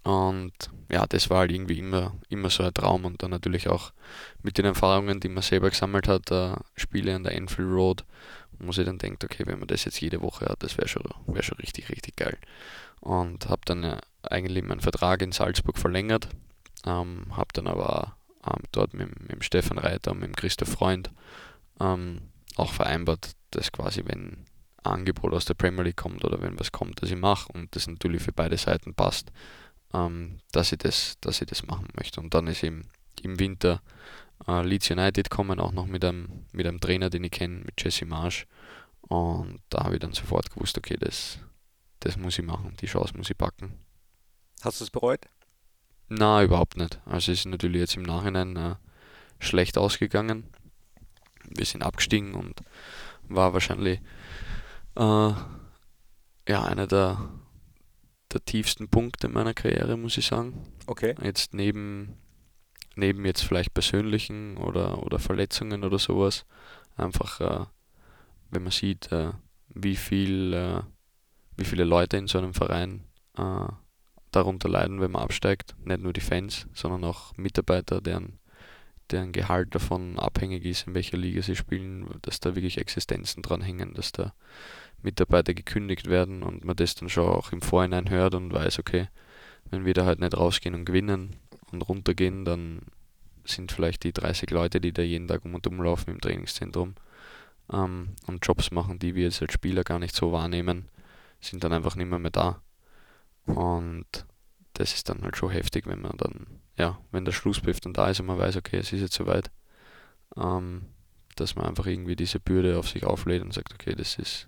und ja, das war halt irgendwie immer, immer so ein Traum und dann natürlich auch mit den Erfahrungen, die man selber gesammelt hat, äh, Spiele an der Enfield Road, wo sich dann denkt, okay, wenn man das jetzt jede Woche hat, das wäre schon, wär schon richtig, richtig geil. Und habe dann äh, eigentlich meinen Vertrag in Salzburg verlängert, ähm, habe dann aber ähm, dort mit, mit dem Stefan Reiter und mit dem Christoph Freund ähm, auch vereinbart, dass quasi, wenn ein Angebot aus der Premier League kommt oder wenn was kommt, das ich mache und das natürlich für beide Seiten passt, ähm, dass, ich das, dass ich das machen möchte. Und dann ist eben im Winter äh, Leeds United kommen, auch noch mit einem, mit einem Trainer, den ich kenne, mit Jesse Marsh. Und da habe ich dann sofort gewusst, okay, das, das muss ich machen, die Chance muss ich packen. Hast du es bereut? Na, überhaupt nicht. Also es ist natürlich jetzt im Nachhinein äh, schlecht ausgegangen. Wir sind abgestiegen und war wahrscheinlich äh, ja, einer der, der tiefsten Punkte meiner Karriere, muss ich sagen. Okay. Jetzt neben neben jetzt vielleicht persönlichen oder, oder Verletzungen oder sowas, einfach äh, wenn man sieht, äh, wie viel, äh, wie viele Leute in so einem Verein äh, darunter leiden, wenn man absteigt. Nicht nur die Fans, sondern auch Mitarbeiter, deren, deren Gehalt davon abhängig ist, in welcher Liga sie spielen, dass da wirklich Existenzen dran hängen, dass da Mitarbeiter gekündigt werden und man das dann schon auch im Vorhinein hört und weiß, okay, wenn wir da halt nicht rausgehen und gewinnen und runtergehen, dann sind vielleicht die 30 Leute, die da jeden Tag um und um laufen im Trainingszentrum ähm, und Jobs machen, die wir jetzt als Spieler gar nicht so wahrnehmen, sind dann einfach nicht mehr, mehr da. Und das ist dann halt schon heftig, wenn man dann, ja, wenn der Schlusspfiff dann da ist und man weiß, okay, es ist jetzt soweit, ähm, dass man einfach irgendwie diese Bürde auf sich auflädt und sagt, okay, das ist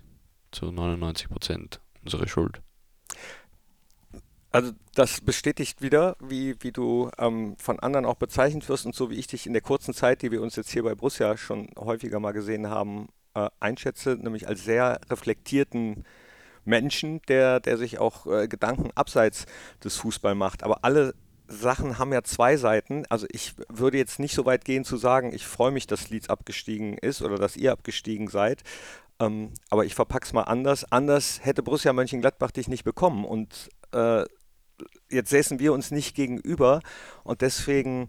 zu 99 Prozent unsere Schuld. Also das bestätigt wieder, wie, wie du ähm, von anderen auch bezeichnet wirst und so wie ich dich in der kurzen Zeit, die wir uns jetzt hier bei Borussia schon häufiger mal gesehen haben, äh, einschätze, nämlich als sehr reflektierten Menschen, der, der sich auch äh, Gedanken abseits des Fußballs macht. Aber alle Sachen haben ja zwei Seiten. Also ich würde jetzt nicht so weit gehen zu sagen, ich freue mich, dass Leeds abgestiegen ist oder dass ihr abgestiegen seid. Ähm, aber ich verpacke es mal anders. Anders hätte Borussia Mönchengladbach dich nicht bekommen. Und äh, jetzt säßen wir uns nicht gegenüber und deswegen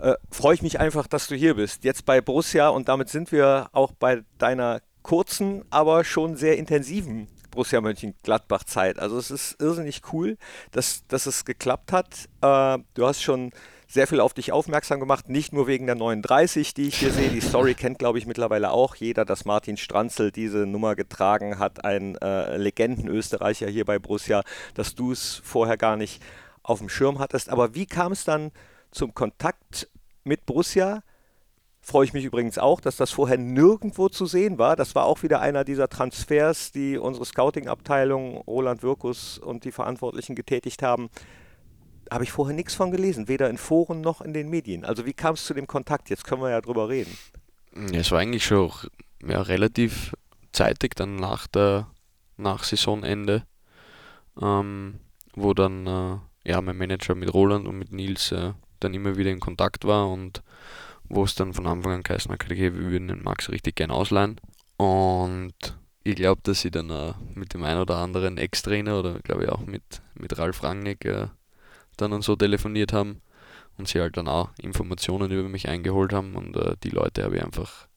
äh, freue ich mich einfach, dass du hier bist. Jetzt bei Borussia und damit sind wir auch bei deiner kurzen, aber schon sehr intensiven Borussia Mönchengladbach-Zeit. Also es ist irrsinnig cool, dass, dass es geklappt hat. Äh, du hast schon sehr viel auf dich aufmerksam gemacht, nicht nur wegen der 39, die ich hier sehe. Die Story kennt, glaube ich, mittlerweile auch jeder, dass Martin Stranzel diese Nummer getragen hat, ein äh, Legenden-Österreicher hier bei Borussia, dass du es vorher gar nicht auf dem Schirm hattest. Aber wie kam es dann zum Kontakt mit Borussia? Freue ich mich übrigens auch, dass das vorher nirgendwo zu sehen war. Das war auch wieder einer dieser Transfers, die unsere Scouting-Abteilung, Roland Wirkus und die Verantwortlichen getätigt haben habe ich vorher nichts von gelesen, weder in Foren noch in den Medien. Also wie kam es zu dem Kontakt? Jetzt können wir ja drüber reden. Ja, es war eigentlich schon ja, relativ zeitig dann nach der nach Saisonende, ähm, wo dann äh, ja mein Manager mit Roland und mit Nils äh, dann immer wieder in Kontakt war und wo es dann von Anfang an geheißen hat, okay, wir würden den Max richtig gern ausleihen. Und ich glaube, dass ich dann äh, mit dem einen oder anderen Ex-Trainer oder glaube ich auch mit, mit Ralf Rangnick äh, dann und so telefoniert haben und sie halt dann auch Informationen über mich eingeholt haben und äh, die Leute habe ich einfach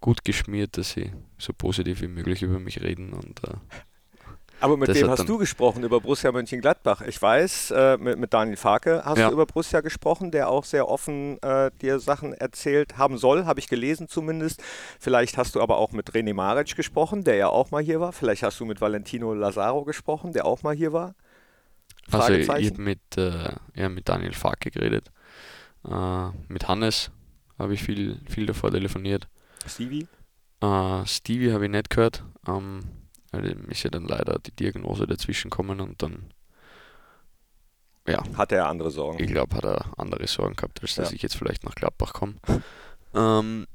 gut geschmiert, dass sie so positiv wie möglich über mich reden und äh, aber mit wem hast du gesprochen über Borussia Mönchengladbach? Ich weiß, äh, mit, mit, Daniel Farke hast ja. du über Borussia gesprochen, der auch sehr offen äh, dir Sachen erzählt haben soll, habe ich gelesen zumindest. Vielleicht hast du aber auch mit René Maric gesprochen, der ja auch mal hier war. Vielleicht hast du mit Valentino Lazaro gesprochen, der auch mal hier war. Also ich habe mit, äh, ja, mit Daniel Farke geredet. Äh, mit Hannes habe ich viel, viel davor telefoniert. Stevie? Äh, Stevie habe ich nicht gehört. Ähm, weil ist ja dann leider die Diagnose dazwischen gekommen und dann ja. Hatte er andere Sorgen? Ich glaube, hat er andere Sorgen gehabt, als dass ja. ich jetzt vielleicht nach Gladbach komme. ähm,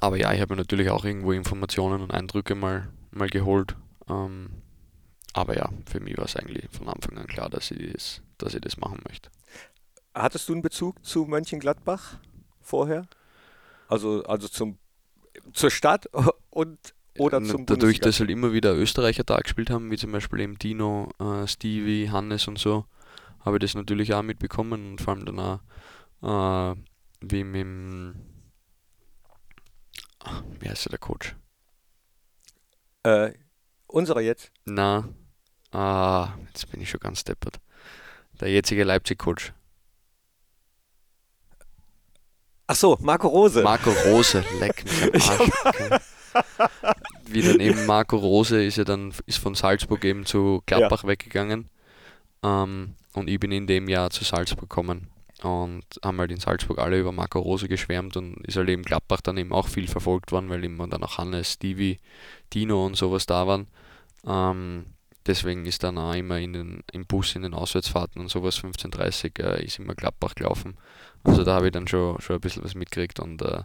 aber ja, ich habe natürlich auch irgendwo Informationen und Eindrücke mal, mal geholt. Ähm, aber ja, für mich war es eigentlich von Anfang an klar, dass ich das, dass ich das machen möchte. Hattest du einen Bezug zu Mönchengladbach vorher? Also, also zum, zur Stadt und oder zum Dadurch, dass halt immer wieder Österreicher da gespielt haben, wie zum Beispiel eben Dino, äh, Stevie, Hannes und so, habe ich das natürlich auch mitbekommen und vor allem dann auch, äh, wie mit dem, wie heißt der Coach? Äh, unserer jetzt? Na, Ah, jetzt bin ich schon ganz deppert. Der jetzige Leipzig-Coach. Ach so, Marco Rose. Marco Rose, leck mich am Arsch. Okay. Wie dann eben Marco Rose ist ja dann ist von Salzburg eben zu Gladbach ja. weggegangen. Ähm, und ich bin in dem Jahr zu Salzburg gekommen und haben halt in Salzburg alle über Marco Rose geschwärmt und ist halt eben Gladbach dann eben auch viel verfolgt worden, weil immer dann auch Hannes, Stevie, Dino und sowas da waren. Ähm, Deswegen ist dann auch immer in den, im Bus in den Auswärtsfahrten und sowas 15.30 äh, ist immer Gladbach gelaufen. Also da habe ich dann schon, schon ein bisschen was mitgekriegt und äh,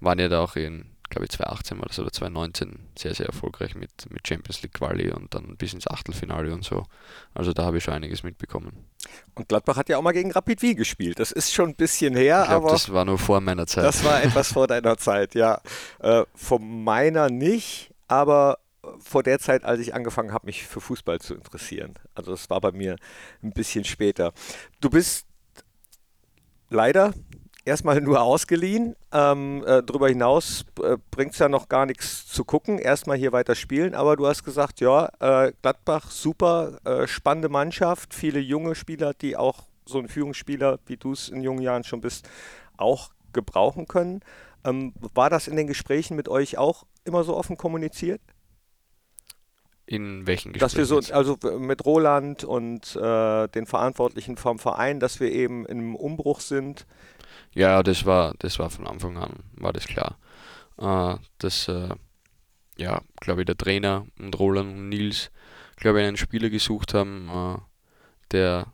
waren ja da auch in, glaube ich, 2018 oder so oder 2019 sehr, sehr erfolgreich mit, mit Champions League Quali und dann bis ins Achtelfinale und so. Also da habe ich schon einiges mitbekommen. Und Gladbach hat ja auch mal gegen Rapid Wien gespielt. Das ist schon ein bisschen her, ich glaub, aber. Das war nur vor meiner Zeit. Das war etwas vor deiner Zeit, ja. Äh, von meiner nicht, aber vor der Zeit, als ich angefangen habe, mich für Fußball zu interessieren. Also das war bei mir ein bisschen später. Du bist leider erstmal nur ausgeliehen. Ähm, äh, darüber hinaus äh, bringt es ja noch gar nichts zu gucken. Erstmal hier weiter spielen. Aber du hast gesagt, ja, äh, Gladbach, super, äh, spannende Mannschaft. Viele junge Spieler, die auch so ein Führungsspieler, wie du es in jungen Jahren schon bist, auch gebrauchen können. Ähm, war das in den Gesprächen mit euch auch immer so offen kommuniziert? In welchen Dass wir so, also mit Roland und äh, den Verantwortlichen vom Verein, dass wir eben im Umbruch sind. Ja, das war, das war von Anfang an, war das klar. Äh, dass, äh, ja, glaube ich, der Trainer und Roland und Nils, glaube ich, einen Spieler gesucht haben, äh, der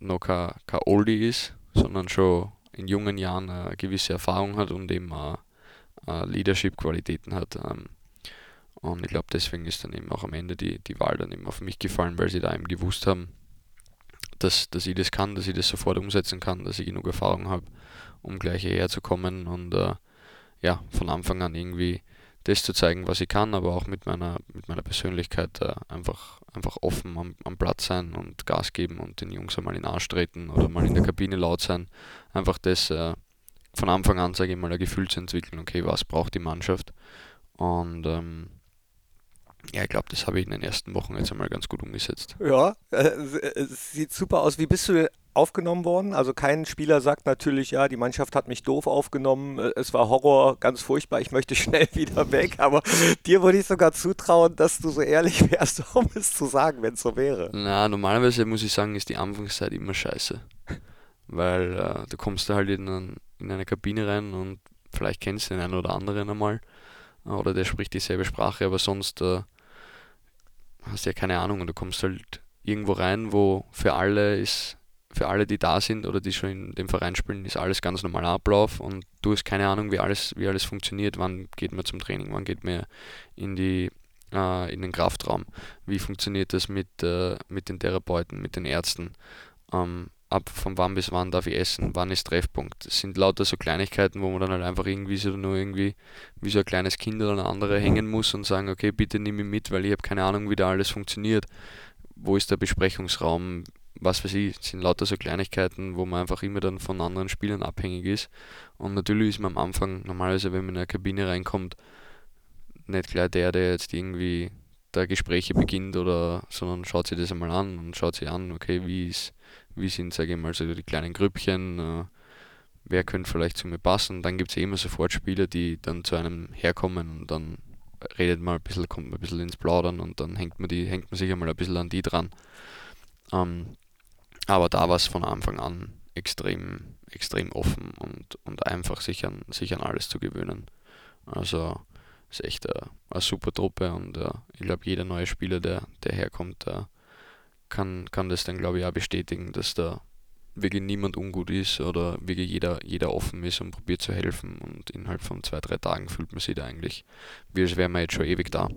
noch kein, kein Oldie ist, sondern schon in jungen Jahren eine gewisse Erfahrung hat und eben auch Leadership-Qualitäten hat. Ähm, und ich glaube, deswegen ist dann eben auch am Ende die, die Wahl dann eben auf mich gefallen, weil sie da eben gewusst haben, dass, dass ich das kann, dass ich das sofort umsetzen kann, dass ich genug Erfahrung habe, um gleich hierher zu kommen und äh, ja, von Anfang an irgendwie das zu zeigen, was ich kann, aber auch mit meiner, mit meiner Persönlichkeit äh, einfach, einfach offen am, am Platz sein und Gas geben und den Jungs einmal in den Arsch treten oder mal in der Kabine laut sein. Einfach das äh, von Anfang an, sage ich mal, ein Gefühl zu entwickeln, okay, was braucht die Mannschaft und ähm, ja, ich glaube, das habe ich in den ersten Wochen jetzt einmal ganz gut umgesetzt. Ja, äh, sieht super aus. Wie bist du aufgenommen worden? Also kein Spieler sagt natürlich, ja, die Mannschaft hat mich doof aufgenommen, äh, es war Horror, ganz furchtbar, ich möchte schnell wieder weg. Aber dir würde ich sogar zutrauen, dass du so ehrlich wärst, um es zu sagen, wenn es so wäre. Na, normalerweise muss ich sagen, ist die Anfangszeit immer scheiße. Weil äh, du kommst da halt in, ein, in eine Kabine rein und vielleicht kennst du den einen oder anderen einmal oder der spricht dieselbe Sprache, aber sonst äh, hast ja keine Ahnung und du kommst halt irgendwo rein, wo für alle ist, für alle, die da sind oder die schon in dem Verein spielen, ist alles ganz normaler Ablauf und du hast keine Ahnung, wie alles, wie alles funktioniert, wann geht man zum Training, wann geht man in die äh, in den Kraftraum, wie funktioniert das mit, äh, mit den Therapeuten, mit den Ärzten. Ähm, ab von wann bis wann darf ich essen, wann ist Treffpunkt. Das sind lauter so Kleinigkeiten, wo man dann halt einfach irgendwie so nur irgendwie wie so ein kleines Kind oder eine andere hängen muss und sagen, okay, bitte nimm mich mit, weil ich habe keine Ahnung, wie da alles funktioniert. Wo ist der Besprechungsraum? Was weiß ich, sind lauter so Kleinigkeiten, wo man einfach immer dann von anderen Spielern abhängig ist. Und natürlich ist man am Anfang, normalerweise, wenn man in eine Kabine reinkommt, nicht gleich der, der jetzt irgendwie da Gespräche beginnt oder, sondern schaut sich das einmal an und schaut sich an, okay, wie ist wie sind, sage ich mal, so die kleinen Grüppchen, äh, wer könnte vielleicht zu mir passen. Dann gibt es immer sofort Spieler, die dann zu einem herkommen und dann redet man ein bisschen, kommt man ein bisschen ins Plaudern und dann hängt man, die, hängt man sich einmal ein bisschen an die dran. Ähm, aber da war es von Anfang an extrem, extrem offen und, und einfach sich an, sich an alles zu gewöhnen. Also ist echt eine, eine super Truppe und uh, ich glaube, jeder neue Spieler, der, der herkommt, uh, kann, kann das dann, glaube ich, auch bestätigen, dass da wirklich niemand ungut ist oder wirklich jeder, jeder offen ist und probiert zu helfen. Und innerhalb von zwei, drei Tagen fühlt man sich da eigentlich, wie als wären wir jetzt schon ewig da.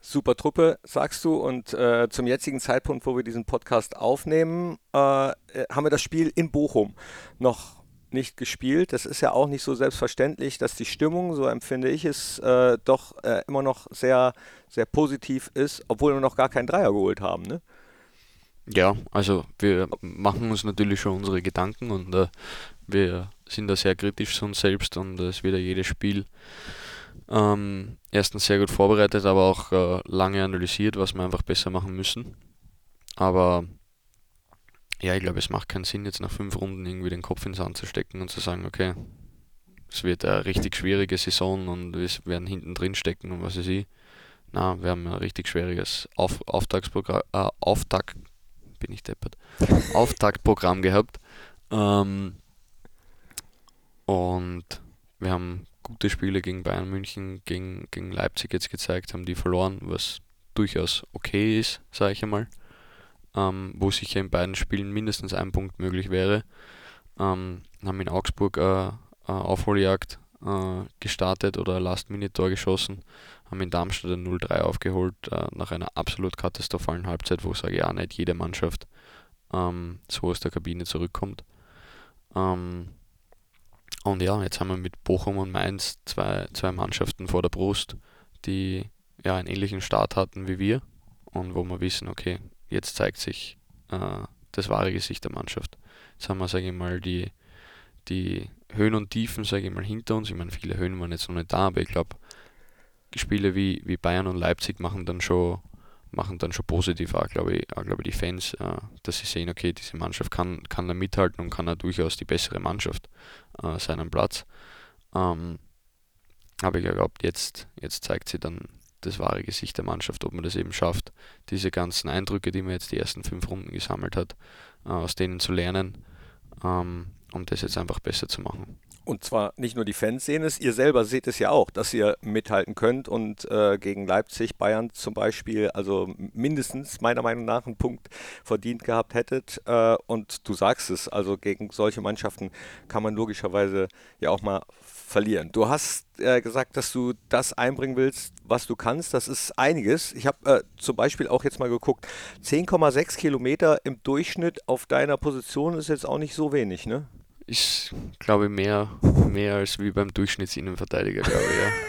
Super Truppe, sagst du. Und äh, zum jetzigen Zeitpunkt, wo wir diesen Podcast aufnehmen, äh, haben wir das Spiel in Bochum noch nicht gespielt. Das ist ja auch nicht so selbstverständlich, dass die Stimmung, so empfinde ich es, äh, doch äh, immer noch sehr, sehr positiv ist, obwohl wir noch gar keinen Dreier geholt haben. Ne? Ja, also wir machen uns natürlich schon unsere Gedanken und äh, wir sind da sehr kritisch zu uns selbst und es wird ja jedes Spiel ähm, erstens sehr gut vorbereitet, aber auch äh, lange analysiert, was wir einfach besser machen müssen. Aber ja, ich glaube, es macht keinen Sinn, jetzt nach fünf Runden irgendwie den Kopf ins Sand zu stecken und zu sagen, okay, es wird eine richtig schwierige Saison und wir werden hinten drin stecken und was weiß ich. Na, wir haben ein richtig schwieriges Auf Auftaktprogramm, äh, Auftakt bin ich deppert, Auftaktprogramm gehabt. Ähm, und wir haben gute Spiele gegen Bayern München, gegen, gegen Leipzig jetzt gezeigt, haben die verloren, was durchaus okay ist, sage ich einmal. Ähm, wo sicher in beiden Spielen mindestens ein Punkt möglich wäre. Ähm, haben in Augsburg äh, eine Aufholjagd äh, gestartet oder Last-Minute-Tor geschossen haben in Darmstadt ein 0-3 aufgeholt äh, nach einer absolut katastrophalen Halbzeit, wo ich sage, ja, nicht jede Mannschaft ähm, so aus der Kabine zurückkommt. Ähm, und ja, jetzt haben wir mit Bochum und Mainz zwei, zwei Mannschaften vor der Brust, die ja, einen ähnlichen Start hatten wie wir und wo wir wissen, okay, jetzt zeigt sich äh, das wahre Gesicht der Mannschaft. Jetzt haben wir, sage ich mal, die, die Höhen und Tiefen, sage ich mal, hinter uns. Ich meine, viele Höhen waren jetzt noch nicht da, aber ich glaube, Spiele wie, wie Bayern und Leipzig machen dann schon, machen dann schon positiv auch, glaube ich, auch, ich, die Fans, äh, dass sie sehen, okay, diese Mannschaft kann, kann da mithalten und kann da durchaus die bessere Mannschaft äh, sein am Platz. Ähm, aber ich glaube, jetzt, jetzt zeigt sie dann das wahre Gesicht der Mannschaft, ob man das eben schafft, diese ganzen Eindrücke, die man jetzt die ersten fünf Runden gesammelt hat, äh, aus denen zu lernen, ähm, um das jetzt einfach besser zu machen. Und zwar nicht nur die Fans sehen es, ihr selber seht es ja auch, dass ihr mithalten könnt und äh, gegen Leipzig, Bayern zum Beispiel, also mindestens meiner Meinung nach einen Punkt verdient gehabt hättet. Äh, und du sagst es, also gegen solche Mannschaften kann man logischerweise ja auch mal verlieren. Du hast äh, gesagt, dass du das einbringen willst, was du kannst. Das ist einiges. Ich habe äh, zum Beispiel auch jetzt mal geguckt, 10,6 Kilometer im Durchschnitt auf deiner Position ist jetzt auch nicht so wenig, ne? Ist, glaube ich, mehr, mehr als wie beim Durchschnittsinnenverteidiger, glaube ich, ja.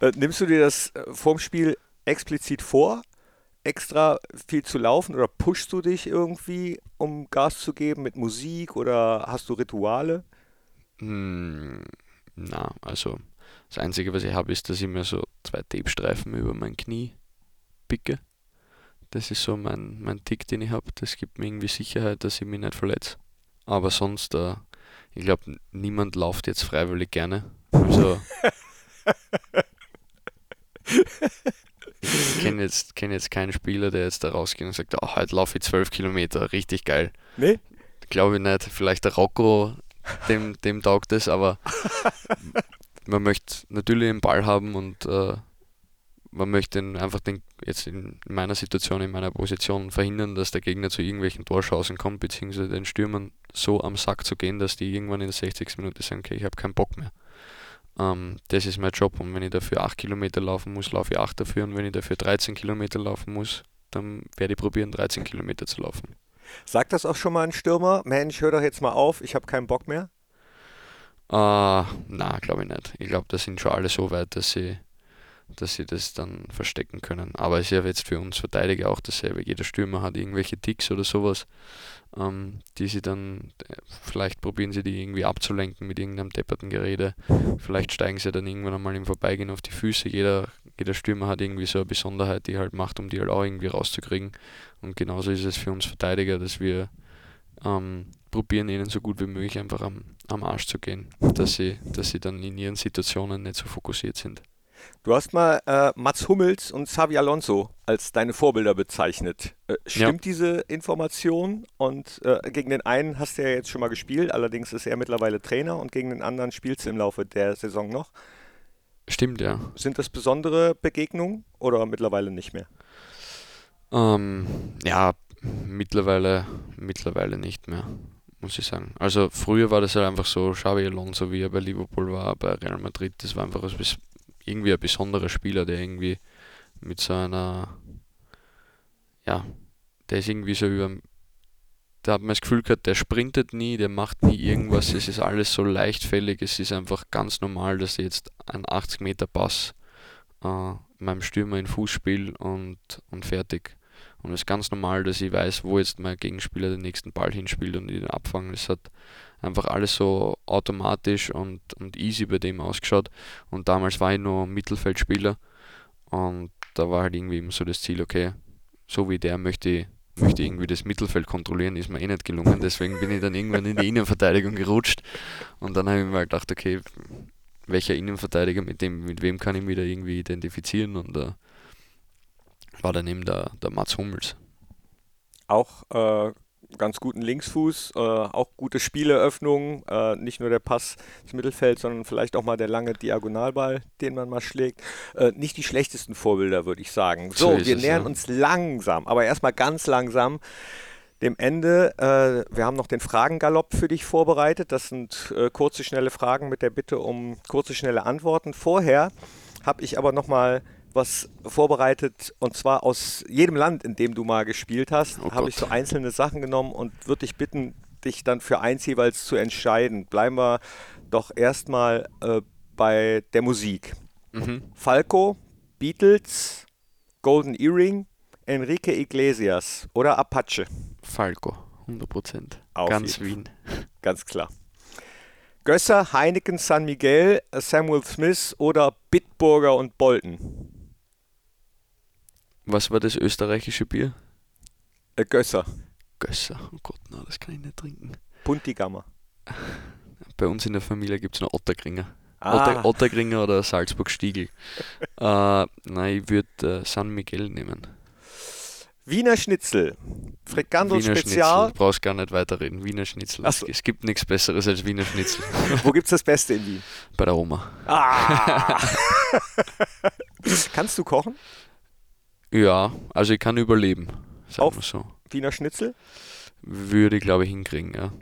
äh, nimmst du dir das äh, vorm Spiel explizit vor, extra viel zu laufen oder pushst du dich irgendwie, um Gas zu geben mit Musik oder hast du Rituale? Hm, na, also das Einzige, was ich habe, ist, dass ich mir so zwei Tape-Streifen über mein Knie picke. Das ist so mein, mein Tick, den ich habe. Das gibt mir irgendwie Sicherheit, dass ich mich nicht verletze. Aber sonst, äh, ich glaube, niemand läuft jetzt freiwillig gerne. Also, ich kenne jetzt, kenn jetzt keinen Spieler, der jetzt da rausgeht und sagt, oh, heute laufe ich zwölf Kilometer, richtig geil. Nee? Glaube ich nicht. Vielleicht der Rocco dem, dem taugt es, aber man möchte natürlich den Ball haben und äh, man möchte einfach den, jetzt in meiner Situation, in meiner Position verhindern, dass der Gegner zu irgendwelchen Torschancen kommt, beziehungsweise den Stürmern so am Sack zu gehen, dass die irgendwann in der 60. Minute sagen, okay, ich habe keinen Bock mehr. Ähm, das ist mein Job und wenn ich dafür 8 Kilometer laufen muss, laufe ich 8 dafür und wenn ich dafür 13 Kilometer laufen muss, dann werde ich probieren, 13 Kilometer zu laufen. Sagt das auch schon mal ein Stürmer? Mensch, hör doch jetzt mal auf, ich habe keinen Bock mehr? Uh, na, glaube ich nicht. Ich glaube, da sind schon alle so weit, dass sie, dass sie das dann verstecken können. Aber es ist ja jetzt für uns Verteidiger auch dasselbe. Jeder Stürmer hat irgendwelche Ticks oder sowas, ähm, die sie dann, vielleicht probieren sie die irgendwie abzulenken mit irgendeinem depperten Gerede. Vielleicht steigen sie dann irgendwann einmal im Vorbeigehen auf die Füße. Jeder, jeder Stürmer hat irgendwie so eine Besonderheit, die halt macht, um die halt auch irgendwie rauszukriegen. Und genauso ist es für uns Verteidiger, dass wir ähm, probieren, ihnen so gut wie möglich einfach am, am Arsch zu gehen, dass sie, dass sie dann in ihren Situationen nicht so fokussiert sind. Du hast mal äh, Mats Hummels und Xavi Alonso als deine Vorbilder bezeichnet. Äh, stimmt ja. diese Information? Und äh, gegen den einen hast du ja jetzt schon mal gespielt, allerdings ist er mittlerweile Trainer und gegen den anderen spielst du im Laufe der Saison noch. Stimmt, ja. Sind das besondere Begegnungen oder mittlerweile nicht mehr? Ähm, ja, mittlerweile, mittlerweile nicht mehr, muss ich sagen. Also früher war das halt einfach so, Xavi Alonso, wie er bei Liverpool war, bei Real Madrid, das war einfach irgendwie ein besonderer Spieler, der irgendwie mit so einer, ja, der ist irgendwie so über, da hat man das Gefühl gehabt, der sprintet nie, der macht nie irgendwas, es ist alles so leichtfällig, es ist einfach ganz normal, dass er jetzt einen 80 Meter Pass äh, meinem Stürmer in Fuß spielt und, und fertig. Und es ist ganz normal, dass ich weiß, wo jetzt mein Gegenspieler den nächsten Ball hinspielt und ihn abfangen. Es hat einfach alles so automatisch und, und easy bei dem ausgeschaut. Und damals war ich nur Mittelfeldspieler und da war halt irgendwie immer so das Ziel, okay, so wie der möchte ich, möchte irgendwie das Mittelfeld kontrollieren, ist mir eh nicht gelungen. Deswegen bin ich dann irgendwann in die Innenverteidigung gerutscht und dann habe ich mir halt gedacht, okay, welcher Innenverteidiger, mit dem, mit wem kann ich mich da irgendwie identifizieren und uh, war dann eben der, der Mats Hummels. Auch äh, ganz guten Linksfuß, äh, auch gute Spieleröffnungen, äh, nicht nur der Pass ins Mittelfeld, sondern vielleicht auch mal der lange Diagonalball, den man mal schlägt. Äh, nicht die schlechtesten Vorbilder, würde ich sagen. So, so wir es, nähern ja. uns langsam, aber erstmal ganz langsam dem Ende. Äh, wir haben noch den Fragengalopp für dich vorbereitet. Das sind äh, kurze, schnelle Fragen mit der Bitte um kurze, schnelle Antworten. Vorher habe ich aber nochmal mal was vorbereitet und zwar aus jedem Land, in dem du mal gespielt hast, oh habe ich so einzelne Sachen genommen und würde dich bitten, dich dann für eins jeweils zu entscheiden. Bleiben wir doch erstmal äh, bei der Musik. Mhm. Falco, Beatles, Golden Earring, Enrique Iglesias oder Apache? Falco, 100%. Auf Ganz Wien. Ganz klar. Gösser, Heineken, San Miguel, Samuel Smith oder Bitburger und Bolton? Was war das österreichische Bier? Äh, Gösser, Gösser. Oh Gott, na, das kann ich nicht trinken. Puntigammer. Bei uns in der Familie gibt es noch Ottergringer. Ah. Otter, Ottergringer oder Salzburg-Stiegel. äh, nein, ich würde äh, San Miguel nehmen. Wiener Schnitzel, Frikandel Wiener Spezial. Schnitzel, brauchst gar nicht weiterreden. Wiener Schnitzel. Es, so. es gibt nichts Besseres als Wiener Schnitzel. Wo gibt's das Beste in Wien? Bei der Oma. Ah. Kannst du kochen? Ja, also ich kann überleben. Sagen Auf- wir so. Wiener Schnitzel? Würde ich, glaube ich, hinkriegen, ja.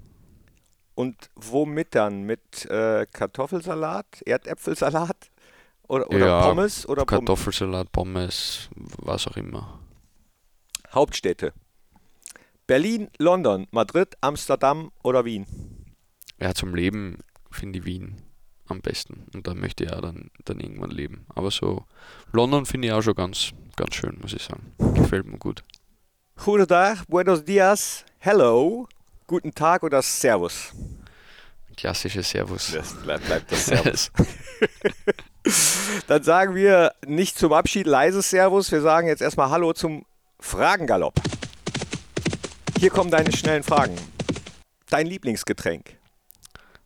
Und womit dann? Mit äh, Kartoffelsalat, Erdäpfelsalat oder, oder Ja, Pommes oder Kartoffelsalat, Pommes, was auch immer. Hauptstädte? Berlin, London, Madrid, Amsterdam oder Wien? Ja, zum Leben finde ich Wien am besten. Und da möchte ich ja dann, dann irgendwann leben. Aber so, London finde ich auch schon ganz, ganz schön, muss ich sagen. Gefällt mir gut. Guten Tag, buenos dias, hello, guten Tag oder Servus? Klassisches Servus. Das bleibt, bleibt das Servus. Dann sagen wir nicht zum Abschied leises Servus, wir sagen jetzt erstmal Hallo zum Fragengalopp. Hier kommen deine schnellen Fragen. Dein Lieblingsgetränk?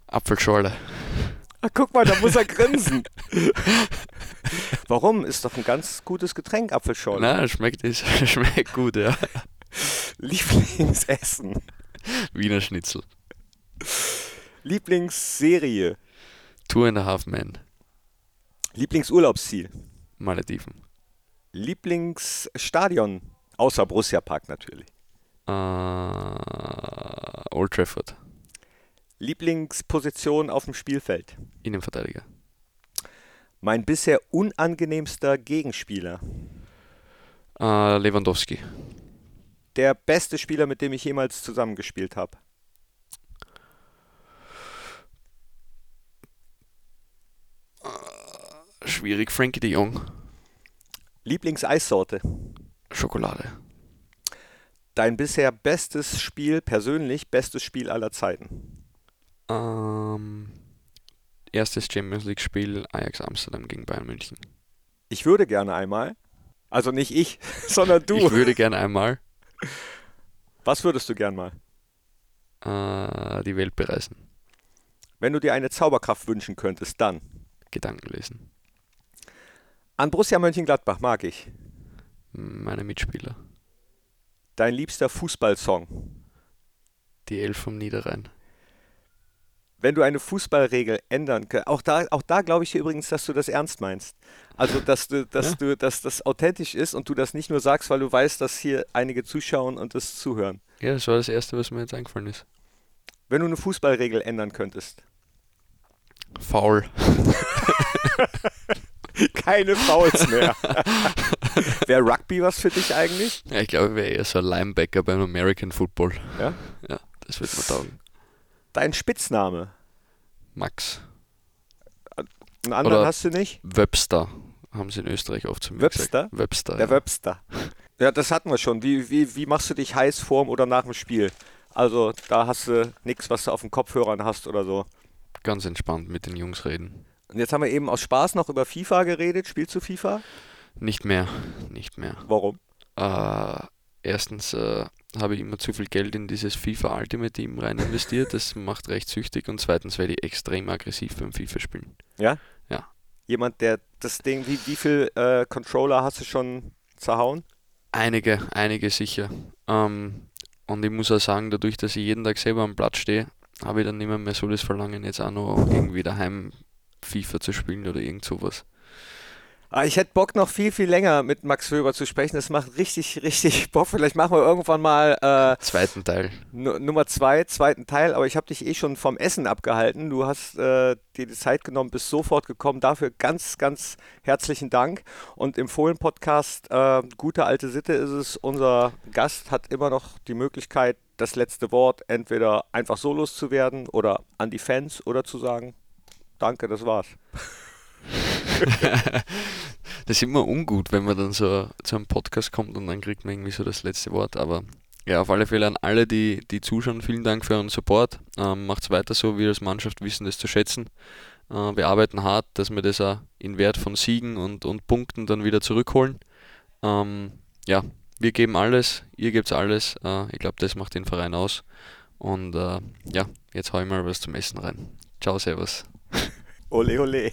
Apfelschorle. Ah, guck mal, da muss er grinsen. Warum? Ist doch ein ganz gutes Getränk, Apfelschorle. Na, schmeckt, ist, schmeckt gut, ja. Lieblingsessen. Wiener Schnitzel. Lieblingsserie. Two and a Half Men. Lieblingsurlaubsziel. Malediven. Lieblingsstadion. Außer Borussia Park natürlich. Äh, Old Trafford. Lieblingsposition auf dem Spielfeld. Innenverteidiger. Mein bisher unangenehmster Gegenspieler. Äh, Lewandowski. Der beste Spieler, mit dem ich jemals zusammengespielt habe. Schwierig. Frankie de Jong. Lieblingseissorte. Schokolade. Dein bisher bestes Spiel, persönlich bestes Spiel aller Zeiten. Ähm, erstes Champions League Spiel Ajax Amsterdam gegen Bayern München. Ich würde gerne einmal, also nicht ich, sondern du. Ich würde gerne einmal Was würdest du gern mal? äh, die Welt bereisen. Wenn du dir eine Zauberkraft wünschen könntest, dann. Gedanken lesen. An Borussia Mönchengladbach mag ich. Meine Mitspieler. Dein liebster Fußballsong. Die Elf vom Niederrhein. Wenn du eine Fußballregel ändern könntest, auch da, auch da glaube ich dir übrigens, dass du das ernst meinst. Also, dass du, dass Ja. du, dass das authentisch ist und du das nicht nur sagst, weil du weißt, dass hier einige zuschauen und das zuhören. Ja, das war das Erste, was mir jetzt eingefallen ist. Wenn du eine Fußballregel ändern könntest. Foul. Keine Fouls mehr. Wäre Rugby was für dich eigentlich? Ja, ich glaube, ich wäre eher so ein Linebacker beim American Football. Ja? Ja, das wird mir taugen. Dein Spitzname. Max. Einen anderen Oder- hast du nicht? Webster haben sie in Österreich oft zu mir Webster? gesagt. Webster. Der ja. Webster. Ja, das hatten wir schon. Wie, wie, wie machst du dich heiß vorm oder nach dem Spiel? Also da hast du nichts, was du auf den Kopfhörern hast oder so. Ganz entspannt mit den Jungs reden. Und jetzt haben wir eben aus Spaß noch über FIFA geredet. Spielst du FIFA? Nicht mehr, nicht mehr. Warum? Äh, erstens äh, habe ich immer zu viel Geld in dieses FIFA Ultimate Team rein investiert. Das macht recht süchtig. Und zweitens werde ich extrem aggressiv beim FIFA spielen. Jemand, der das Ding, wie, wie viel äh, Controller hast du schon zerhauen? Einige, einige sicher. Ähm, und ich muss auch sagen, dadurch, dass ich jeden Tag selber am Platz stehe, habe ich dann nicht mehr, mehr so das Verlangen, jetzt auch noch irgendwie daheim FIFA zu spielen oder irgend sowas. Ah, ich hätte Bock, noch viel, viel länger mit Max Wöber zu sprechen. Das macht richtig, richtig Bock. Vielleicht machen wir irgendwann mal äh, Zweiten Teil. Nu- Nummer zwei, zweiten Teil, aber ich habe dich eh schon vom Essen abgehalten. Du hast äh, dir die Zeit genommen, bist sofort gekommen. Dafür ganz, ganz herzlichen Dank. Und im Fohlen-Podcast, äh, gute alte Sitte ist es, unser Gast hat immer noch die Möglichkeit, das letzte Wort entweder einfach so loszuwerden oder an die Fans oder zu sagen, danke, das war's. Das ist immer ungut, wenn man dann so zu einem Podcast kommt und dann kriegt man irgendwie so das letzte Wort. Aber ja, auf alle Fälle an alle, die, die zuschauen, vielen Dank für euren Support. Ähm, Macht weiter so, wir als Mannschaft wissen das zu schätzen. Äh, wir arbeiten hart, dass wir das auch in Wert von Siegen und, und Punkten dann wieder zurückholen. Ähm, ja, wir geben alles, ihr gebt alles. Äh, ich glaube, das macht den Verein aus. Und äh, ja, jetzt hau ich mal was zum Essen rein. Ciao, Servus. Ole, ole.